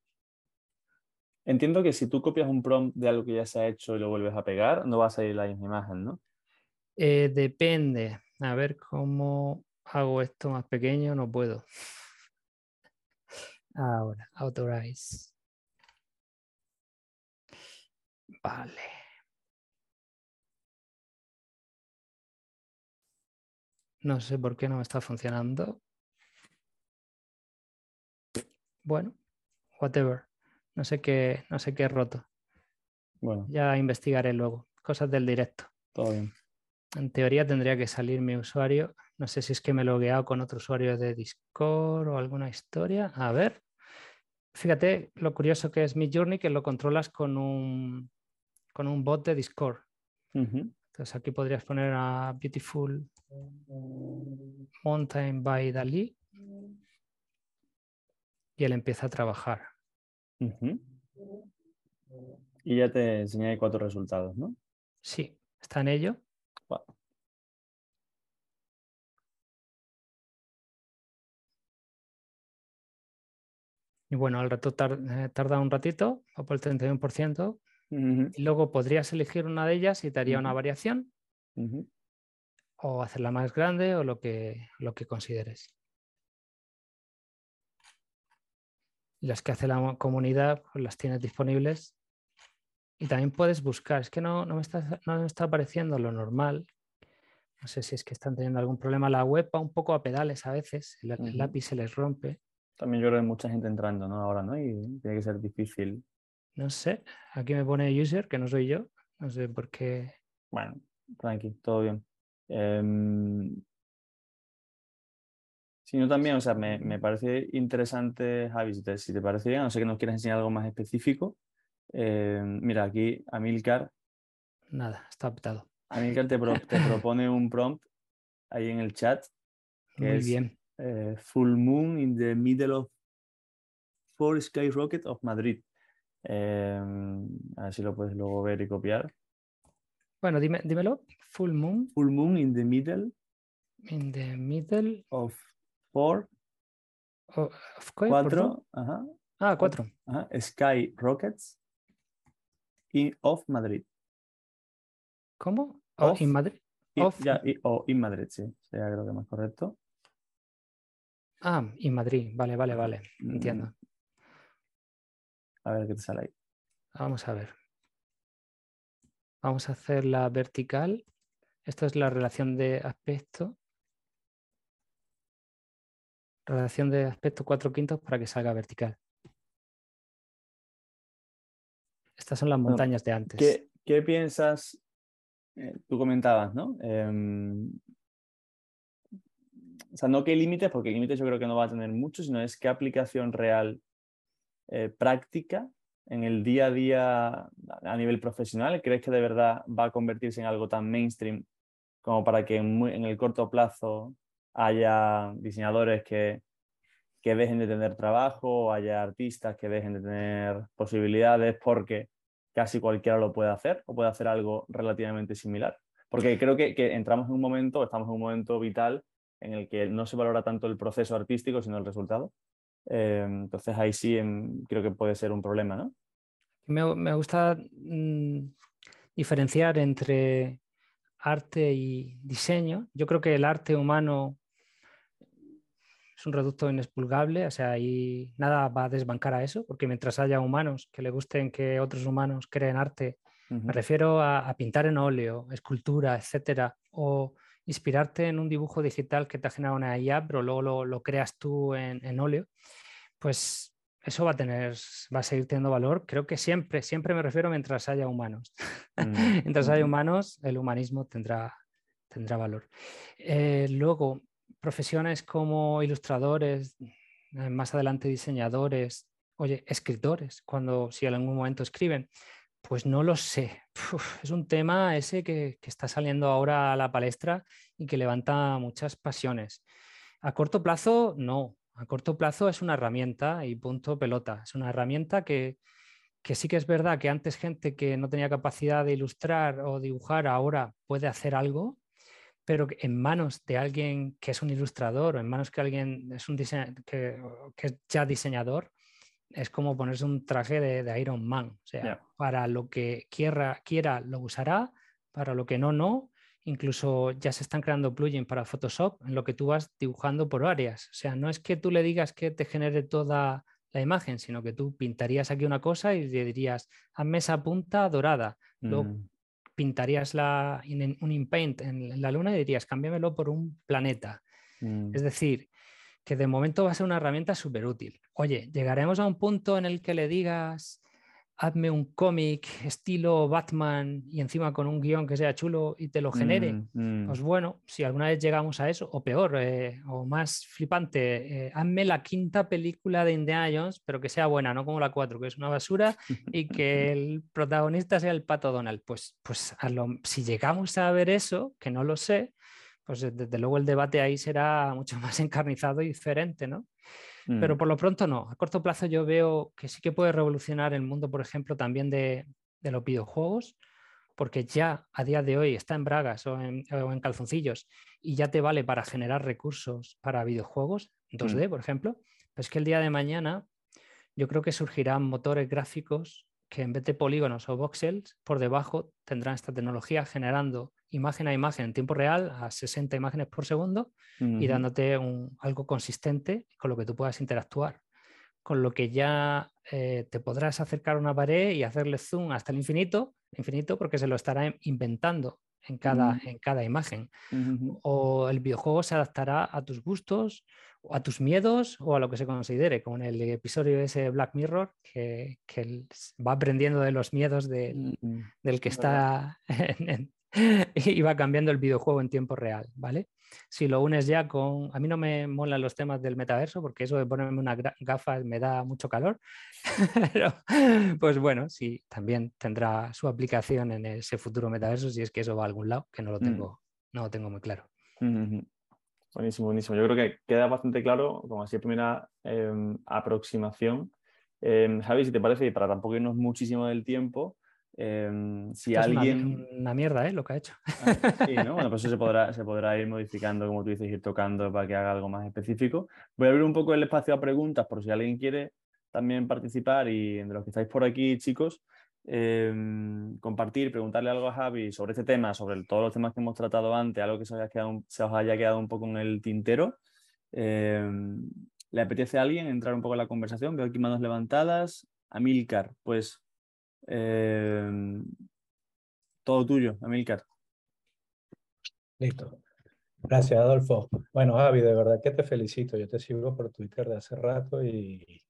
Entiendo que si tú copias un prompt de algo que ya se ha hecho y lo vuelves a pegar, no va a salir la misma imagen, ¿no? Eh, depende. A ver cómo hago esto más pequeño, no puedo. [laughs] Ahora, authorize. Vale. No sé por qué no me está funcionando. Bueno, whatever. No sé qué, no sé qué he roto. Bueno. Ya investigaré luego. Cosas del directo. Todo bien. En teoría tendría que salir mi usuario. No sé si es que me he logueado con otro usuario de Discord o alguna historia. A ver. Fíjate lo curioso que es mi Journey, que lo controlas con un, con un bot de Discord. Entonces aquí podrías poner a Beautiful Mountain by Dalí y él empieza a trabajar. Y ya te enseñé cuatro resultados, ¿no? Sí, está en ello. Y bueno, al rato eh, tarda un ratito, va por el 31%. Y luego podrías elegir una de ellas y te haría una variación. O hacerla más grande o lo que, lo que consideres. Las que hace la comunidad pues las tienes disponibles y también puedes buscar. Es que no, no, me está, no me está apareciendo lo normal. No sé si es que están teniendo algún problema. La web va un poco a pedales a veces, el, lápiz se les rompe. También yo creo que hay mucha gente entrando ¿no? ahora, ¿no? Y tiene que ser difícil. No sé, aquí me pone user, que no soy yo. No sé por qué. Bueno, tranqui, todo bien. Em, Sino también, o sea, me, parece interesante, Javi, si te, parece bien, no sé que nos quieres enseñar algo más específico. Eh, mira, aquí Amilcar. Nada, está optado. Amilcar te, te [laughs] propone un prompt ahí en el chat. Muy bien. Eh, full Moon in the middle of Four Sky Rocket of Madrid. Eh, a ver si lo puedes luego ver y copiar. Bueno, dime, dímelo. Full Moon. Full Moon in the middle. In the middle of Four. cuatro. Ah, cuatro. Sky Rockets y of Madrid. ¿Cómo? O in Madrid. o in Madrid, sí. Sería creo que más correcto. Ah, in Madrid. Vale, vale, vale. Entiendo. Mm. A ver qué te sale ahí. Vamos a ver. Vamos a hacer la vertical. Esto es la relación de aspecto relación de aspecto 4 quintos para que salga vertical. Estas son las montañas de antes. ¿Qué, piensas? Eh, tú comentabas, ¿no? Em, o sea, no qué límites, porque límites yo creo que no va a tener mucho, sino es qué aplicación real eh, práctica en el día a día a nivel profesional. ¿Crees que de verdad va a convertirse en algo tan mainstream como para que en el corto plazo haya diseñadores que que dejen de tener trabajo, haya artistas que dejen de tener posibilidades porque casi cualquiera lo puede hacer o puede hacer algo relativamente similar. Porque creo que, entramos en un momento, estamos en un momento vital en el que no se valora tanto el proceso artístico, sino el resultado. Eh, entonces ahí sí creo que puede ser un problema, ¿no? Me, gusta mm, diferenciar entre arte y diseño. Yo creo que el arte humano es un reducto inexpulgable, o sea, ahí nada va a desbancar a eso, porque mientras haya humanos que le gusten que otros humanos creen arte, me refiero a, pintar en óleo, escultura, etcétera, o inspirarte en un dibujo digital que te ha generado una IA, pero luego lo, creas tú en, óleo, pues eso va a tener, va a seguir teniendo valor. Creo que siempre, siempre me refiero mientras haya humanos. Mm, [laughs] mientras haya humanos, el humanismo tendrá, tendrá valor. Eh, luego, profesiones como ilustradores, eh, más adelante diseñadores, oye, escritores, cuando si en algún momento escriben, pues no lo sé. es un tema ese que, está saliendo ahora a la palestra y que levanta muchas pasiones. A corto plazo, no. A corto plazo es una herramienta y punto pelota. Es una herramienta que, que sí que es verdad que antes gente que no tenía capacidad de ilustrar o dibujar ahora puede hacer algo, pero en manos de alguien que es un ilustrador o en manos que alguien es un que, que, es ya diseñador, es como ponerse un traje de, Iron Man. O sea, para lo que quiera, quiera lo usará, para lo que no, no. Incluso ya se están creando plugins para Photoshop en lo que tú vas dibujando por áreas. O sea, no es que tú le digas que te genere toda la imagen, sino que tú pintarías aquí una cosa y le dirías, hazme esa punta dorada. Luego mm pintarías la, un inpaint en la luna y dirías, cámbiamelo por un planeta. Mm. Es decir, que de momento va a ser una herramienta súper útil. Oye, llegaremos a un punto en el que le digas, hazme un cómic estilo Batman y encima con un guion que sea chulo y te lo genere. Mm, mm. Pues bueno, si alguna vez llegamos a eso, o peor, eh, o más flipante, eh, hazme la quinta película de Indiana Jones, pero que sea buena, no como la 4, que es una basura, y que el protagonista sea el pato Donald. Pues, pues si llegamos a ver eso, que no lo sé, pues desde luego el debate ahí será mucho [laughs] más encarnizado y diferente, ¿no? Pero mm. por lo pronto no. A corto plazo yo veo que sí que puede revolucionar el mundo, por ejemplo, también de, los videojuegos, porque ya a día de hoy está en bragas o en, calzoncillos y ya te vale para generar recursos para videojuegos, 2D, mm. por ejemplo. Pues que el día de mañana yo creo que surgirán motores gráficos que en vez de polígonos o voxels, por debajo tendrán esta tecnología generando imagen a imagen en tiempo real a 60 imágenes por segundo y dándote un, algo consistente con lo que tú puedas interactuar. Con lo que ya eh, te podrás acercar a una pared y hacerle zoom hasta el infinito, infinito porque se lo estará inventando en cada, en cada imagen. O el videojuego se adaptará a tus gustos, a tus miedos o a lo que se considere, como en el episodio de ese Black Mirror, que, va aprendiendo de los miedos del que está [laughs] en, [laughs] y va cambiando el videojuego en tiempo real, ¿vale? Si lo unes ya con... A mí no me molan los temas del metaverso porque eso de ponerme unas gafas me da mucho calor, [laughs] pero pues bueno, sí, también tendrá su aplicación en ese futuro metaverso si es que eso va a algún lado, que no lo mm. tengo, no lo tengo muy claro. Buenísimo, buenísimo. Yo creo que queda bastante claro, como así primera em, aproximación. Eh, Javi, si te parece, y para tampoco irnos muchísimo del tiempo, Em, si alguien... Una, mierda, ¿eh? Lo que ha hecho. Ah, sí, ¿no? Bueno, pues eso se podrá, se podrá ir modificando, como tú dices, ir tocando para que haga algo más específico. Voy a abrir un poco el espacio a preguntas por si alguien quiere también participar y de los que estáis por aquí, chicos, em, compartir, preguntarle algo a Javi sobre este tema, sobre todos los temas que hemos tratado antes, algo que se, haya quedado, os haya quedado un poco en el tintero. Em, ¿Le apetece a alguien entrar un poco en la conversación? Veo aquí manos levantadas. Amilcar, pues Em, todo tuyo, Amilcar. Listo. Gracias, Adolfo. Bueno, Avi, de verdad que te felicito. Yo te sigo por Twitter de hace rato y,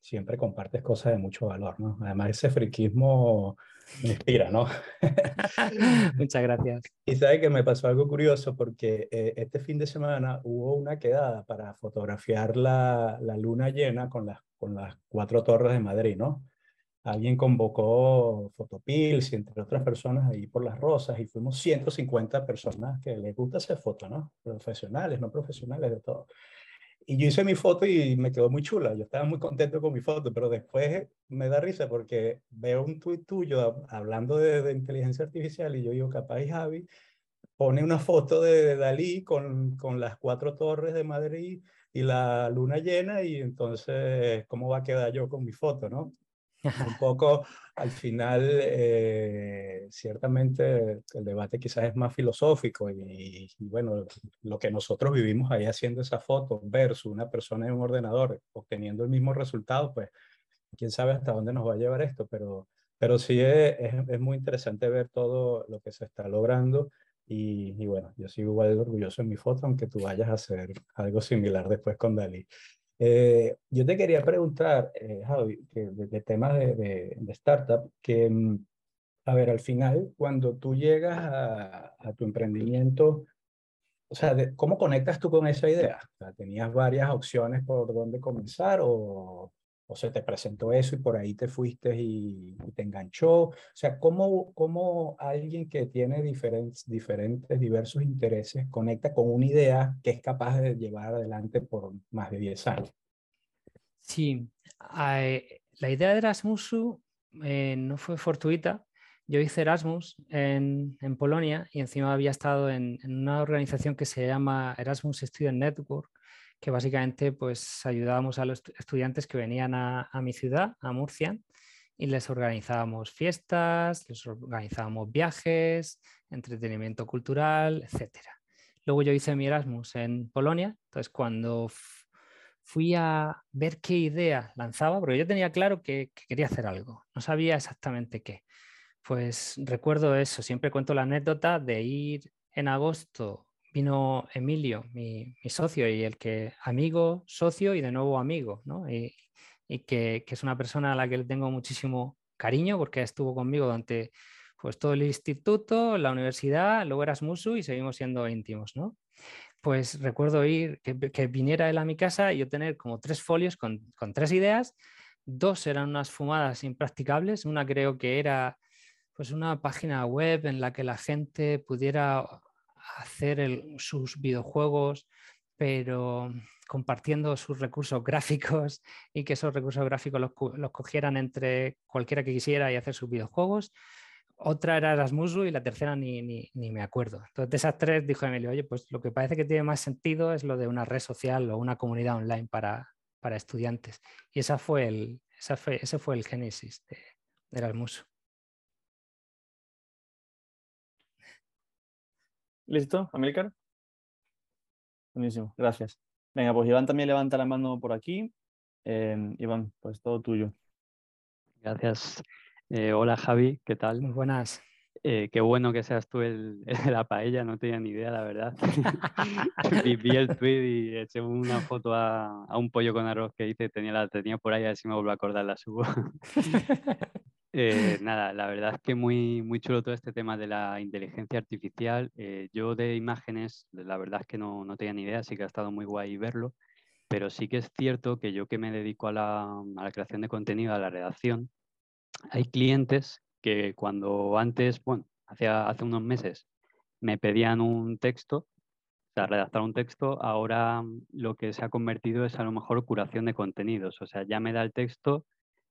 siempre compartes cosas de mucho valor, ¿no? Además, ese friquismo me inspira, ¿no? [laughs] [laughs] Muchas gracias. Y sabes que me pasó algo curioso porque eh, este fin de semana hubo una quedada para fotografiar la, la luna llena con las, con las cuatro torres de Madrid, ¿no? alguien convocó Fotopills y entre otras personas ahí por las rosas y fuimos 150 personas que les gusta hacer fotos, ¿no? Profesionales, no profesionales, de todo. Y yo hice mi foto y me quedó muy chula. Yo estaba muy contento con mi foto, pero después me da risa porque veo un tuit tuyo hablando de, de inteligencia artificial y yo digo, capaz Javi pone una foto de Dalí con, con las cuatro torres de Madrid y la luna llena y entonces, ¿cómo va a quedar yo con mi foto, no? Un poco, al final, eh, ciertamente el debate quizás es más filosófico y, bueno, lo que nosotros vivimos ahí haciendo esa foto versus una persona en un ordenador obteniendo el mismo resultado, pues quién sabe hasta dónde nos va a llevar esto, pero, pero sí es, es, muy interesante ver todo lo que se está logrando y, y, bueno, yo sigo igual orgulloso en mi foto, aunque tú vayas a hacer algo similar después con Dalí. Eh, yo te quería preguntar, eh, Javi, que de, temas de, startup, que, mm, a ver, al final, cuando tú llegas a, a tu emprendimiento, o sea, ¿cómo conectas tú con esa idea? ¿Tenías varias opciones por dónde comenzar o, o se te presentó eso y por ahí te fuiste y, te enganchó. O sea, ¿cómo, cómo alguien que tiene diferentes, diferentes, diversos intereses conecta con una idea que es capaz de llevar adelante por más de 10 años? Sí, la idea de Erasmus eh, no fue fortuita. Yo hice Erasmus en, en Polonia y encima había estado en, en, una organización que se llama Erasmus Student Network, que básicamente pues ayudábamos a los estudiantes que venían a, mi ciudad, a Murcia, y les organizábamos fiestas, les organizábamos viajes, entretenimiento cultural, etc. Luego yo hice mi Erasmus en Polonia, entonces cuando fui a ver qué idea lanzaba, porque yo tenía claro que, que, quería hacer algo, no sabía exactamente qué. Pues recuerdo eso, siempre cuento la anécdota de ir en agosto vino Emilio, mi, socio, y el que amigo, socio y de nuevo amigo, ¿no? Y, que, es una persona a la que le tengo muchísimo cariño porque estuvo conmigo durante pues, todo el instituto, la universidad, luego Erasmusu y seguimos siendo íntimos, ¿no? Pues recuerdo ir, que, viniera él a mi casa y yo tener como tres folios con, con tres ideas, dos eran unas fumadas impracticables, una creo que era pues una página web en la que la gente pudiera hacer sus videojuegos, pero compartiendo sus recursos gráficos y que esos recursos gráficos los, cogieran entre cualquiera que quisiera y hacer sus videojuegos. Otra era Erasmusu y la tercera ni, ni, ni, me acuerdo. Entonces, de esas tres dijo Emilio, oye, pues lo que parece que tiene más sentido es lo de una red social o una comunidad online para, para estudiantes. Y esa fue el, esa fue, ese fue el génesis de, de Erasmusu. ¿Listo, Amílcar? Buenísimo, gracias. Venga, pues Iván también levanta la mano por aquí. Eh, Iván, pues todo tuyo. Gracias. Eh, hola Javi, ¿qué tal? Muy buenas. Eh, qué bueno que seas tú el, [laughs] de la paella, no tenía ni idea, la verdad. [laughs] vi, el tweet y eché una foto a, a, un pollo con arroz que hice, tenía, la tenía por ahí, a ver si me vuelvo a acordar, la subo. [laughs] Eh, nada, la verdad es que muy, muy chulo todo este tema de la inteligencia artificial. Eh, yo de imágenes, la verdad es que no, no, tenía ni idea, sí que ha estado muy guay verlo, pero sí que es cierto que yo que me dedico a la, a la creación de contenido, a la redacción, hay clientes que cuando antes, bueno, hace, hace unos meses me pedían un texto, o sea, redactar un texto, ahora lo que se ha convertido es a lo mejor curación de contenidos, o sea, ya me da el texto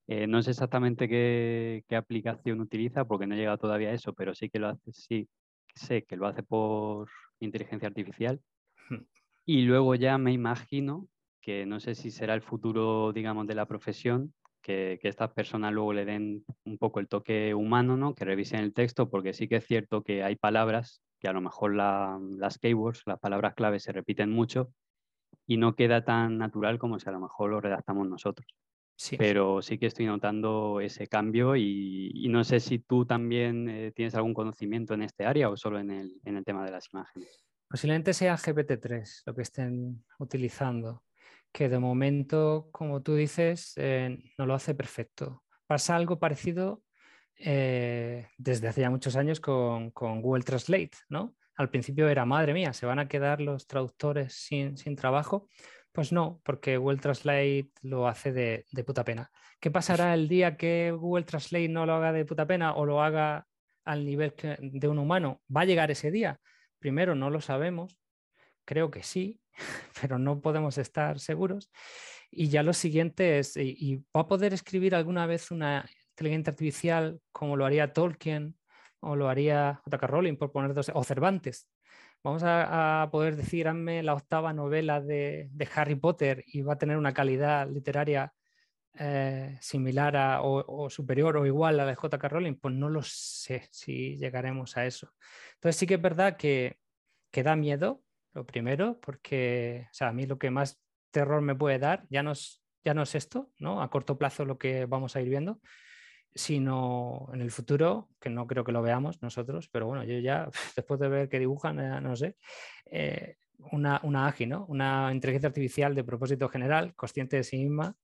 eh, no sé exactamente qué, aplicación utiliza porque no he llegado todavía a eso, pero sí que lo hace, sí, sé que lo hace por inteligencia artificial. Y luego ya me imagino que no sé si será el futuro, digamos, de la profesión, que, estas personas luego le den un poco el toque humano, ¿no? Que revisen el texto, porque sí que es cierto que hay palabras que a lo mejor las keywords, las palabras claves se repiten mucho y no queda tan natural como si a lo mejor lo redactamos nosotros. Pero sí que estoy notando ese cambio y, no sé si tú también eh, tienes algún conocimiento en este área o solo en el, en el tema de las imágenes. Posiblemente sea GPT-3 lo que estén utilizando, que de momento, como tú dices, eh, no lo hace perfecto. Pasa algo parecido eh, desde hace ya muchos años con, con, Google Translate, ¿no? Al principio era, madre mía, se van a quedar los traductores sin, sin trabajo, pues no, porque Google Translate lo hace de, puta pena. ¿Qué pasará el día que Google Translate no lo haga de puta pena o lo haga al nivel de un humano? ¿Va a llegar ese día? Primero, no lo sabemos, creo que sí, [laughs] pero no podemos estar seguros. Y ya lo siguiente es, ¿y, va a poder escribir alguna vez una inteligencia artificial como lo haría Tolkien o lo haría J.K. Rowling, por poner dos, o Cervantes? Vamos a, poder decir, hazme la octava novela de, Harry Potter y va a tener una calidad literaria eh, similar a, o, superior o igual a la de J.K. Rowling, pues no lo sé si llegaremos a eso. Entonces sí que es verdad que, que da miedo, lo primero, porque o sea, a mí lo que más terror me puede dar ya no es, ya no es esto, ¿no? a corto plazo lo que vamos a ir viendo, sino en el futuro, que no creo que lo veamos nosotros, pero bueno, yo ya, [laughs] después de ver que dibujan, no sé, eh, una, una AGI, ¿no? una inteligencia artificial de propósito general, consciente de sí misma,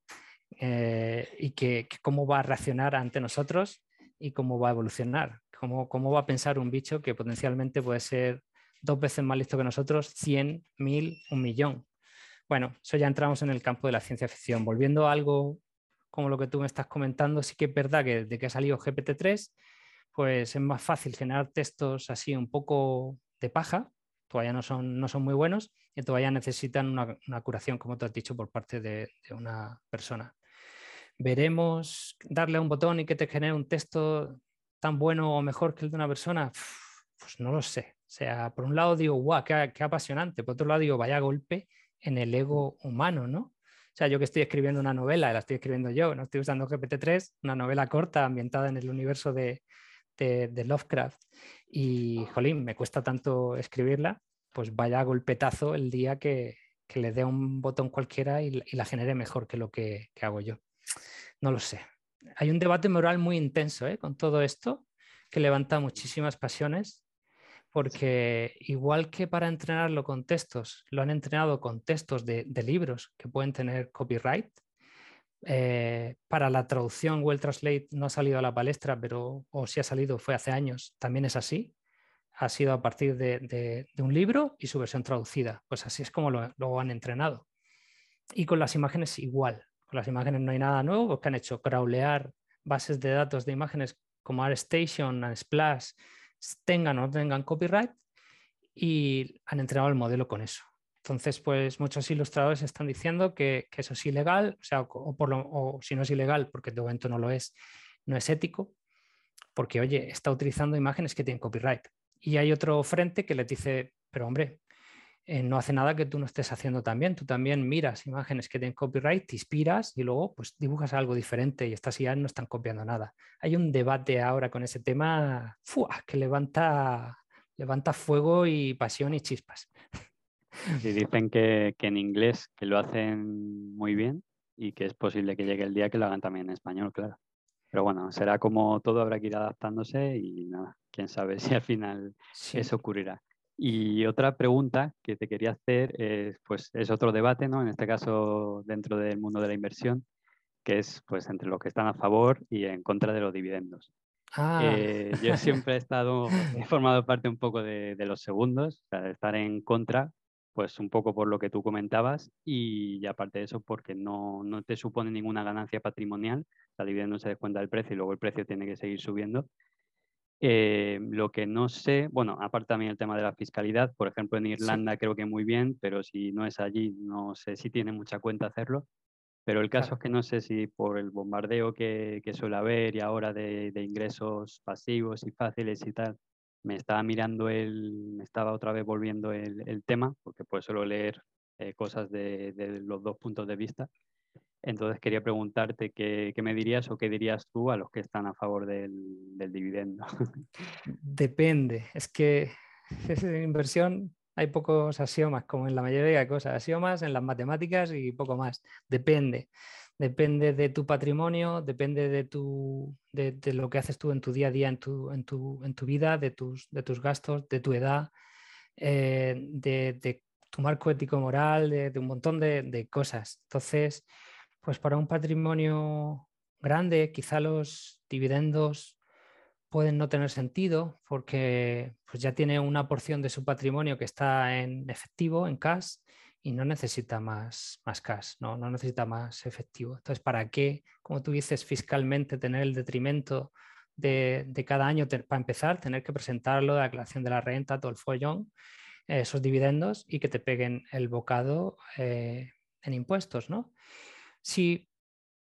eh, y que, cómo va a reaccionar ante nosotros y cómo va a evolucionar, cómo, cómo va a pensar un bicho que potencialmente puede ser dos veces más listo que nosotros, 100, 1000, un millón. Bueno, eso ya entramos en el campo de la ciencia ficción. Volviendo a algo como lo que tú me estás comentando, sí que es verdad que desde que ha salido GPT-3, pues es más fácil generar textos así un poco de paja, todavía no son, no son muy buenos y todavía necesitan una, curación, como tú has dicho, por parte de, una persona. Veremos darle un botón y que te genere un texto tan bueno o mejor que el de una persona. Pues no lo sé. O sea, por un lado digo, guau, qué apasionante. Por otro lado digo, vaya golpe en el ego humano, ¿no? Sea, yo que estoy escribiendo una novela, la estoy escribiendo yo, no estoy usando GPT-3, una novela corta ambientada en el universo de, Lovecraft. Y, jolín, me cuesta tanto escribirla, pues vaya golpetazo el día que, le dé un botón cualquiera y, la genere mejor que lo que, hago yo. No lo sé. Hay un debate moral muy intenso ¿eh? con todo esto que levanta muchísimas pasiones porque igual que para entrenarlo con textos, lo han entrenado con textos de, libros que pueden tener copyright. Eh, para la traducción, Well Translate no ha salido a la palestra, pero o si ha salido fue hace años, también es así. Ha sido a partir de, un libro y su versión traducida. Pues así es como lo, han entrenado. Y con las imágenes igual. Con las imágenes no hay nada nuevo, porque han hecho crawlear bases de datos de imágenes como ArtStation, Splash, tengan o no tengan copyright y han entrenado el modelo con eso. Entonces, pues muchos ilustradores están diciendo que, eso es ilegal, o sea, o, por lo, o si no es ilegal, porque de momento no lo es, no es ético, porque, oye, está utilizando imágenes que tienen copyright. Y hay otro frente que les dice, pero hombre, eh, no hace nada que tú no estés haciendo también. Tú también miras imágenes que tienen copyright, te inspiras y luego pues dibujas algo diferente y estas ya no están copiando nada. Hay un debate ahora con ese tema que levanta, levanta fuego y pasión y chispas. Y dicen que, que, en inglés que lo hacen muy bien y que es posible que llegue el día que lo hagan también en español, claro. Pero bueno, será como todo, habrá que ir adaptándose y nada, quién sabe [laughs] si al final eso ocurrirá. Y otra pregunta que te quería hacer es, pues, es otro debate, ¿no? En este caso, dentro del mundo de la inversión, que es pues entre los que están a favor y en contra de los dividendos. Ah. Eh, yo [laughs] siempre he estado, he formado parte un poco de, los segundos, o sea, de estar en contra, pues un poco por lo que tú comentabas y, aparte de eso porque no, no, te supone ninguna ganancia patrimonial, el dividendo se descuenta del precio y luego el precio tiene que seguir subiendo eh, lo que no sé, bueno, aparte también el tema de la fiscalidad, por ejemplo, en Irlanda creo que muy bien, pero si no es allí, no sé si tiene mucha cuenta hacerlo. Pero el caso es que no sé si por el bombardeo que, que suele haber y ahora de, de, ingresos pasivos y fáciles y tal, me estaba mirando el, me estaba otra vez volviendo el, el tema, porque pues suelo leer eh, cosas de, de los dos puntos de vista. Entonces quería preguntarte qué, me dirías o qué dirías tú a los que están a favor del, dividendo. Depende, es que [laughs] en inversión hay pocos axiomas, como en la mayoría de cosas, axiomas en las matemáticas y poco más. Depende, depende de tu patrimonio, depende de, tu, de, lo que haces tú en tu día a día, en tu, en tu, en tu vida, de tus, de tus gastos, de tu edad, eh, de, tu marco ético-moral, de, un montón de cosas. Entonces, pues para un patrimonio grande, quizá los dividendos pueden no tener sentido porque pues ya tiene una porción de su patrimonio que está en efectivo, en cash, y no necesita más, más cash, ¿no? no necesita más efectivo. Entonces, ¿para qué, como tú dices, fiscalmente tener el detrimento de, cada año para empezar, tener que presentarlo, la declaración de la renta, todo el follón? esos dividendos y que te peguen el bocado eh, en impuestos, ¿no? Si,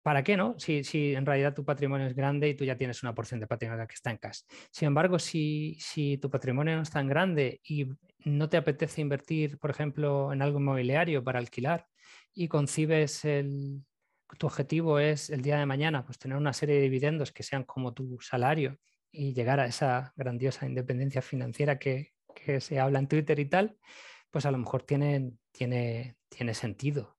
¿Para qué no? Si, si, en realidad tu patrimonio es grande y tú ya tienes una porción de patrimonio que está en cash. Sin embargo, si, si tu patrimonio no es tan grande y no te apetece invertir, por ejemplo, en algo inmobiliario para alquilar y concibes el, tu objetivo es el día de mañana, pues tener una serie de dividendos que sean como tu salario y llegar a esa grandiosa independencia financiera que, que se habla en Twitter y tal, pues a lo mejor tiene, tiene, tiene sentido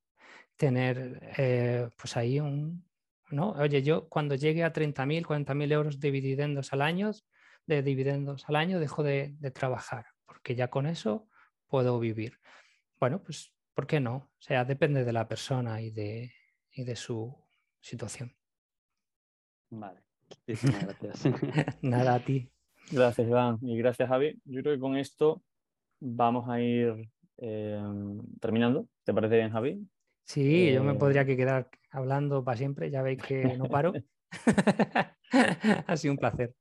tener eh, pues ahí un, ¿no? Oye, yo cuando llegue a 30.000, 40.000 euros de dividendos al año, de dividendos al año, dejo de, de, trabajar, porque ya con eso puedo vivir. Bueno, pues, ¿por qué no? O sea, depende de la persona y de, y de su situación. Vale, muchísimas gracias. [laughs] Nada a ti. Gracias, Iván. Y gracias, Javi. Yo creo que con esto vamos a ir eh, terminando. ¿Te parece bien, Javi? Sí, yo me podría eh, quedar hablando para siempre. Ya veis que no paro. [laughs] ha sido un placer.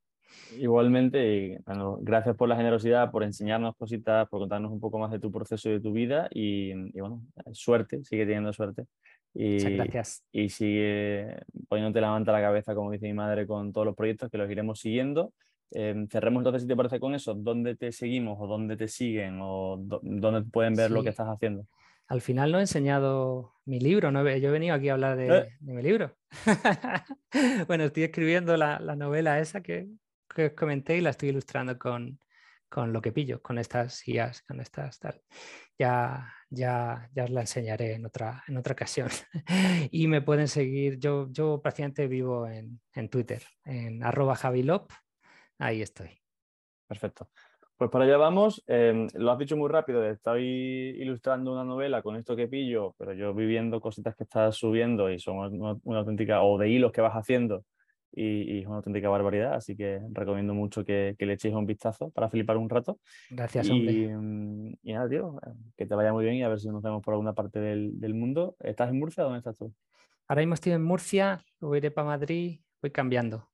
Igualmente, y, bueno, gracias por la generosidad, por enseñarnos cositas, por contarnos un poco más de tu proceso y de tu vida. Y, y bueno, suerte, sigue teniendo suerte. Y, Muchas gracias. Y sigue poniéndote la manta a la cabeza, como dice mi madre, con todos los proyectos que los iremos siguiendo. Eh, cerremos entonces, si te parece, con eso. ¿Dónde te seguimos o dónde te siguen o dónde pueden ver Sí. lo que estás haciendo? Al final no he enseñado mi libro, no he- yo he venido aquí a hablar de, Eh. de mi libro. [laughs] bueno, estoy escribiendo la, la novela esa que, que os comenté y la estoy ilustrando con, con lo que pillo, con estas IAs, con estas tal. Ya, ya, ya os la enseñaré en otra, en otra ocasión. [laughs] y me pueden seguir, yo, yo prácticamente vivo en, en Twitter, en arroba javilop, ahí estoy. Perfecto. Pues para allá vamos. Eh, lo has dicho muy rápido. Estoy ilustrando una novela con esto que pillo, pero yo viviendo cositas que estás subiendo y son una, una auténtica, o de hilos que vas haciendo, y, y es una auténtica barbaridad. Así que recomiendo mucho que, que le echéis un vistazo para flipar un rato. Gracias, hombre. Y, mm, y nada, tío, que te vaya muy bien y a ver si nos vemos por alguna parte del, del mundo. ¿Estás en Murcia o dónde estás tú? Ahora mismo estoy en Murcia, luego iré para Madrid, voy cambiando.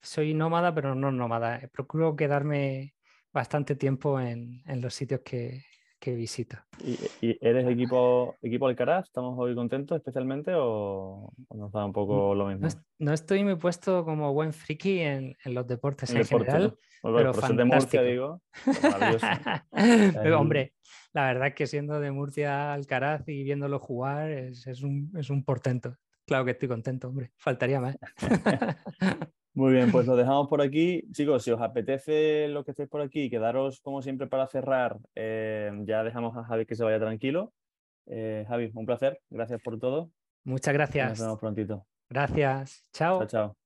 Soy nómada, pero no nómada. Procuro quedarme bastante tiempo en, en los sitios que, que visito. ¿Y, y eres equipo, equipo Alcaraz? ¿Estamos hoy contentos especialmente o, nos da un poco lo mismo? No, no estoy muy puesto como buen friki en, en los deportes En en, deporte, general. ¿no? Bueno, pero ser de Murcia, fantástico. digo. Maravilloso. [laughs] Pero, hombre, la verdad es que siendo de Murcia Alcaraz y viéndolo jugar es, es un, es un portento. Claro que estoy contento, hombre. Faltaría más. [laughs] Muy bien, pues lo dejamos por aquí. Chicos, si os apetece lo que estéis por aquí, quedaros como siempre para cerrar. eh, ya dejamos a Javi que se vaya tranquilo. Eh, Javi, un placer. Gracias por todo. Muchas y Nos gracias. vemos prontito. Gracias. Chao. Chao, chao.